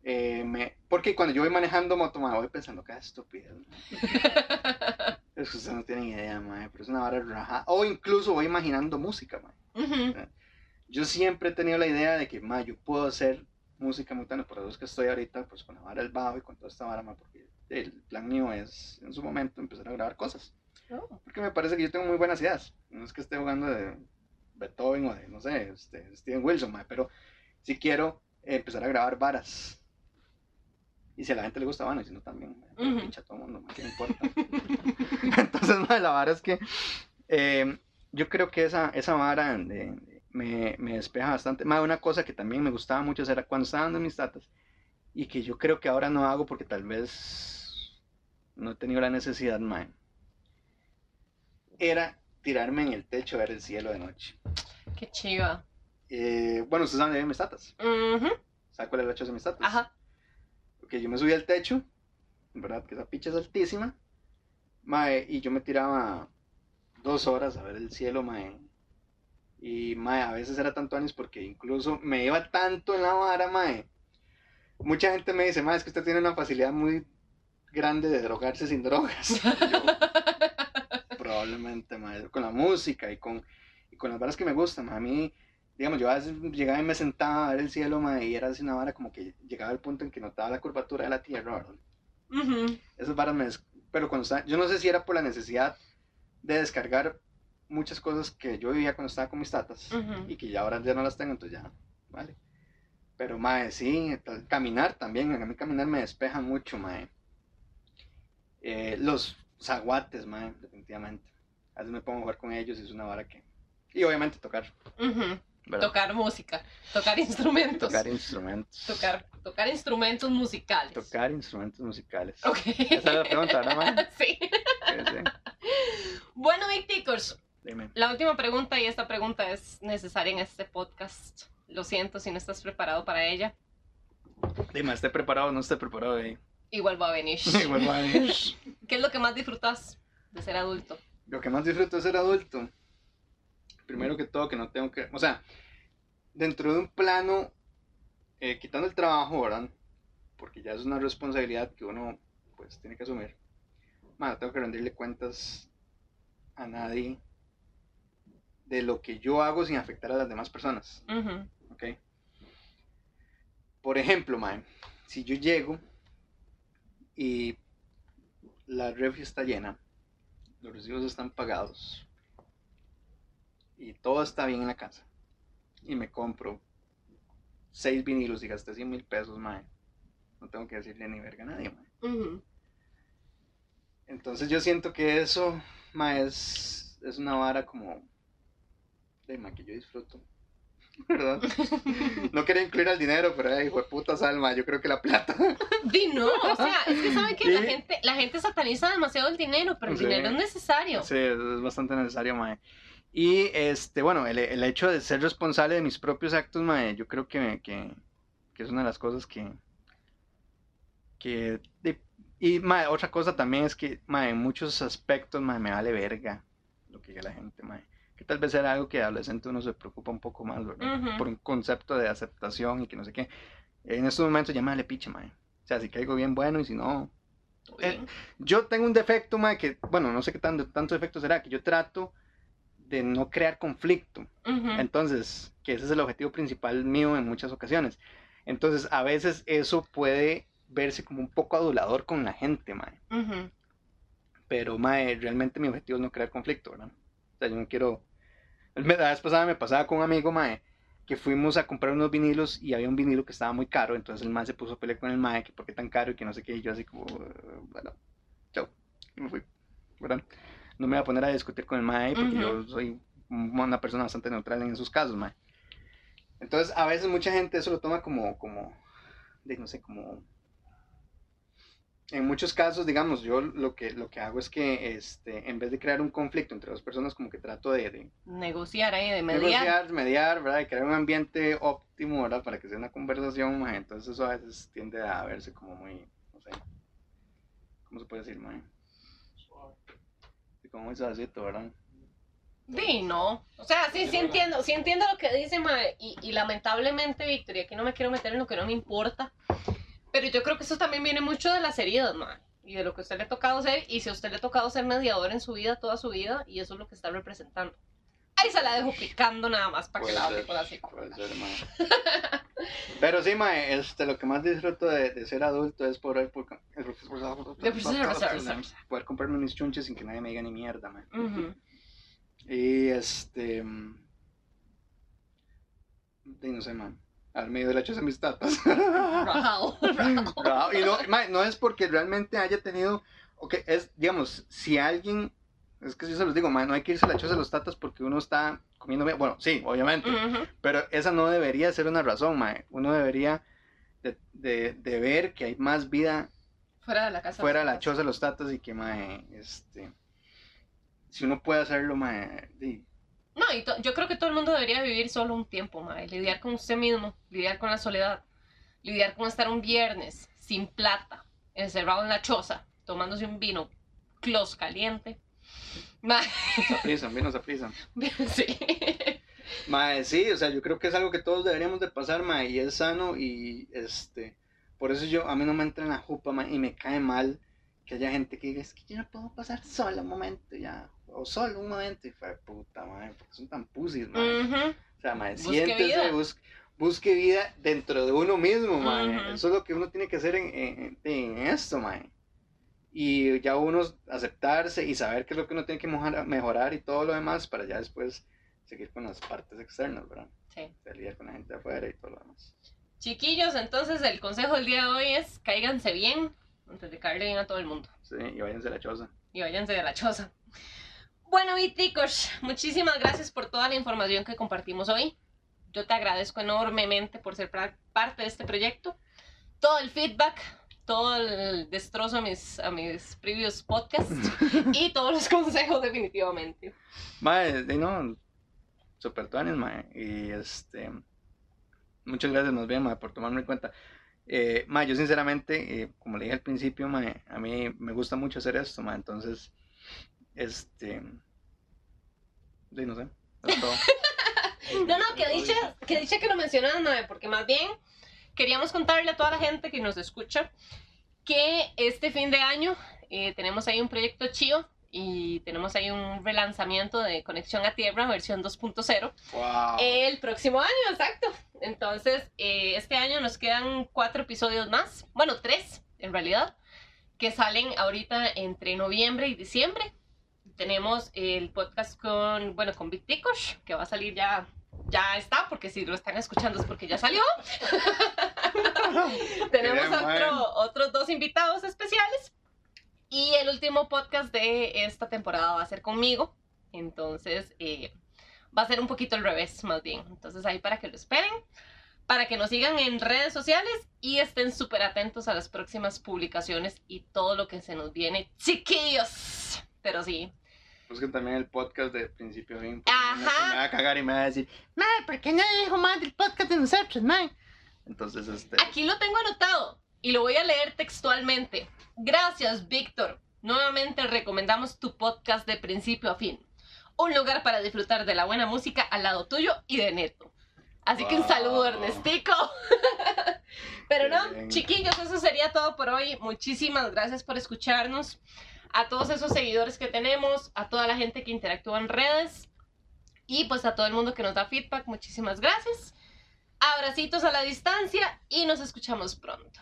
Eh, me, porque cuando yo voy manejando moto, mae, voy pensando es estúpido. Es que ustedes no tienen idea, mae, pero es una vara raja. O incluso voy imaginando música, mae. Ujú. Yo siempre he tenido la idea de que, mae, yo puedo hacer música mutana, por eso es que estoy ahorita, pues con la vara del bajo y con toda esta vara, porque el plan mío es en su momento empezar a grabar cosas. Oh. Porque me parece que yo tengo muy buenas ideas. No es que esté jugando de Beethoven o de, no sé, este, Steven Wilson, mae, pero si quiero empezar a grabar varas. Y si a la gente le gusta, bueno, y si no también, mae, Ujú. pincha a todo el mundo, mae, ¿qué importa? Entonces, mae, la vara es que eh, yo creo que esa, esa vara de- de- me, me despeja bastante. Mae, una cosa que también me gustaba mucho era cuando estaba dando mis tatas y que yo creo que ahora no hago porque tal vez no he tenido la necesidad, mae, era tirarme en el techo a ver el cielo de noche. Qué chiva. Eh, bueno, ustedes saben de mis tatas. Ujú, ¿Saben cuál es el hecho de mis tatas? Ajá. Ok, yo me subí al techo, ¿verdad? Que esa picha es altísima. Mae, y yo me tiraba dos horas a ver el cielo, mae. Y, mae, a veces era tanto años porque incluso me iba tanto en la vara, mae. Mucha gente me dice, mae, es que usted tiene una facilidad muy grande de drogarse sin drogas. Yo, probablemente, mae, con la música y con, y con las varas que me gustan, mae. A mí, digamos, yo a veces llegaba y me sentaba a ver el cielo, y era así una vara como que llegaba al punto en que notaba la curvatura de la tierra, ¿verdad? Ujú. Esas varas me... Pero cuando estaba... Yo no sé si era por la necesidad de descargar muchas cosas que yo vivía cuando estaba con mis tatas y que ya ahora ya no las tengo, entonces ya, vale. Pero, mae, sí, caminar también, a mí caminar me despeja mucho, mae. Eh, los zaguates, mae, definitivamente. A veces me pongo a jugar con ellos y es una vara que... Y obviamente tocar, Ujú. ¿Verdad? Tocar música, tocar instrumentos. Tocar instrumentos. Tocar, tocar instrumentos musicales. Tocar instrumentos musicales. Ok. Esa es la pregunta, ¿verdad, sí. Sí. Bueno, Victicos, Dime. la última pregunta, y esta pregunta es necesaria en este podcast. Lo siento si no estás preparado para ella. Dime, ¿esté preparado o no esté preparado ahí? Igual va a venir. Igual va a venir. ¿Qué es lo que más disfrutas de ser adulto? Lo que más disfruto es ser adulto. Primero que todo, que no tengo que. O sea, dentro de un plano, eh, quitando el trabajo, ¿verdad? Porque ya es una responsabilidad que uno, pues, tiene que asumir. Bueno, tengo que rendirle cuentas a nadie de lo que yo hago sin afectar a las demás personas. ¿ok? Por ejemplo, mae, si yo llego y la refri está llena, los recibos están pagados y todo está bien en la casa y me compro seis vinilos y gasté 100 mil pesos, mae, no tengo que decirle ni verga a nadie, mae. Ujú. Entonces yo siento que eso, mae, es, es una vara como de mae, que yo disfruto. ¿Verdad? No quería incluir al dinero, pero ay, hijo de puta salma, yo creo que la plata. Di no, o sea, es que saben que la gente, la gente sataniza demasiado el dinero, pero el Sí. dinero es necesario. Sí, es bastante necesario, mae. Y este, bueno, el, el hecho de ser responsable de mis propios actos, mae, yo creo que, que, que es una de las cosas que. que de- y mae, otra cosa también es que, mae, en muchos aspectos, mae, me vale verga lo que diga la gente, mae. Que tal vez era algo que adolescente uno se preocupa un poco más, ¿verdad? Ujú. Por un concepto de aceptación y que no sé qué. En estos momentos ya me vale piche, mae. O sea, si caigo bien, bueno, y si no, Uy. yo tengo un defecto, mae, que, bueno, no sé qué tan, tanto defecto será, que yo trato de no crear conflicto. Entonces, que ese es el objetivo principal mío en muchas ocasiones. Entonces, a veces eso puede verse como un poco adulador con la gente, mae. Pero, mae, realmente mi objetivo es no crear conflicto, ¿verdad? O sea, yo no quiero... La vez pasada me pasaba con un amigo, mae, que fuimos a comprar unos vinilos y había un vinilo que estaba muy caro, entonces el mae se puso a pelear con el mae, que por qué tan caro y que no sé qué, y yo así como, "Eh, bueno, chao, me fui, ¿verdad? No me voy a poner a discutir con el mae porque yo soy una persona bastante neutral en esos casos, mae. Entonces, a veces mucha gente eso lo toma como, como, de, no sé, como en muchos casos, digamos, yo lo que, lo que hago es que este, en vez de crear un conflicto entre dos personas, como que trato de, de Negociar ahí, de mediar. negociar, mediar, ¿verdad? Y crear un ambiente óptimo, ¿verdad? Para que sea una conversación, mae. Entonces eso a veces tiende a verse como muy, no sé, ¿cómo se puede decir, mae? Como muy suavecito, ¿verdad? Sí. O sea, sí, sí entiendo, sí entiendo lo que dice, mae, y, y lamentablemente, Victoria, aquí no me quiero meter en lo que no me importa, pero yo creo que eso también viene mucho de las heridas, mae, y de lo que a usted le ha tocado ser, y si a usted le ha tocado ser mediador en su vida, toda su vida, y eso es lo que está representando. Ahí se la dejo picando nada más para que Puede la hable ser, con así. puede ser. Pero sí, mae, este, lo que más disfruto de, de ser adulto es poder, poder comprarme mis chunches sin que nadie me diga ni mierda, mae. Ujú. Y este. mm, y no sé, man. Al medio de la choza mis tatas. Rajado. Bravo. y no, mae, no es porque realmente haya tenido. Ok, es, digamos, si alguien. Es que yo se los digo, man, no hay que irse a la choza de los tatas porque uno está comiendo bien. Bueno, sí, obviamente. Ujú. Pero esa no debería ser una razón, mae. Uno debería de, de, de ver que hay más vida Fuera de la casa. fuera de la choza de los tatas y que, mae, este. Si uno puede hacerlo, di, No, y yo creo que todo el mundo debería vivir solo un tiempo, mae. Lidiar con usted mismo, lidiar con la soledad, lidiar con estar un viernes sin plata, encerrado en la choza, tomándose un vino close caliente. Mae, se aprisan, bien nos aprisan. sí. Mae, sí, o sea, yo creo que es algo que todos deberíamos de pasar, mae, y es sano y este, por eso yo, a mí no me entra en la jupa, mae, y me cae mal que haya gente que diga, es que yo no puedo pasar sola un momento ya, o solo un momento, y fue puta, mae, porque son tan pusis, mae. Ujú. O sea, mae, Busque siéntese, vida. bus- busque vida dentro de uno mismo, mae. Ujú. Eso es lo que uno tiene que hacer en, en, en esto, mae. Y ya uno aceptarse y saber qué es lo que uno tiene que mejorar, y todo lo demás para ya después seguir con las partes externas, ¿verdad? Sí. De lidiar con la gente de afuera y todo lo demás. Chiquillos, entonces el consejo del día de hoy es cáiganse bien antes de caerle bien a todo el mundo. Sí, y váyanse a la choza. y váyanse de la choza. Bueno, y ticos, muchísimas gracias por toda la información que compartimos hoy. Yo te agradezco enormemente por ser parte de este proyecto. Todo el feedback, todo el destrozo a mis, a mis previous podcasts y todos los consejos definitivamente. Mae, de no, super tuanes, mae. Y este, muchas gracias más bien, mae, por tomarme en cuenta. Eh, mae, yo sinceramente, eh, como le dije al principio, mae, a mí me gusta mucho hacer esto, mae, entonces, este, sí, no sé, es todo. No, no, que dicha, que dicha que lo mencionas, Mae, porque más bien queríamos contarle a toda la gente que nos escucha que este fin de año eh, tenemos ahí un proyecto chido y tenemos ahí un relanzamiento de Conexión a Tierra versión 2.0 Wow. el próximo año, exacto. Entonces, eh, este año nos quedan cuatro episodios más, bueno, tres en realidad, que salen ahorita entre noviembre y diciembre. Tenemos el podcast con, bueno, con Big que va a salir ya, ya está, porque si lo están escuchando es porque ya salió. Tenemos Bien, bueno. otro- otros dos invitados especiales. Y el último podcast de esta temporada va a ser conmigo. Entonces, eh, va a ser un poquito al revés, más bien. Entonces, ahí para que lo esperen, para que nos sigan en redes sociales y estén súper atentos a las próximas publicaciones y todo lo que se nos viene, chiquillos. Pero sí, Busquen también el podcast de principio a fin. porque Ajá. Me va a cagar y me va a decir, mae, ¿por qué no dijo más del podcast de nosotros, mae? Entonces, este, aquí lo tengo anotado y lo voy a leer textualmente. Gracias, Víctor. Nuevamente recomendamos tu podcast de principio a fin. Un lugar para disfrutar de la buena música al lado tuyo y de Neto. Así que un Wow. saludo, Ernestico. Pero no, bien. chiquillos, eso sería todo por hoy. Muchísimas gracias por escucharnos. A todos esos seguidores que tenemos, a toda la gente que interactúa en redes y pues a todo el mundo que nos da feedback, muchísimas gracias. Abracitos a la distancia y nos escuchamos pronto.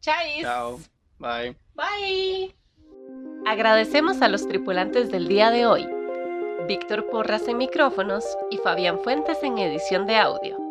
Chais. chao, bye. Bye. Agradecemos a los tripulantes del día de hoy. Víctor Porras en micrófonos y Fabián Fuentes en edición de audio.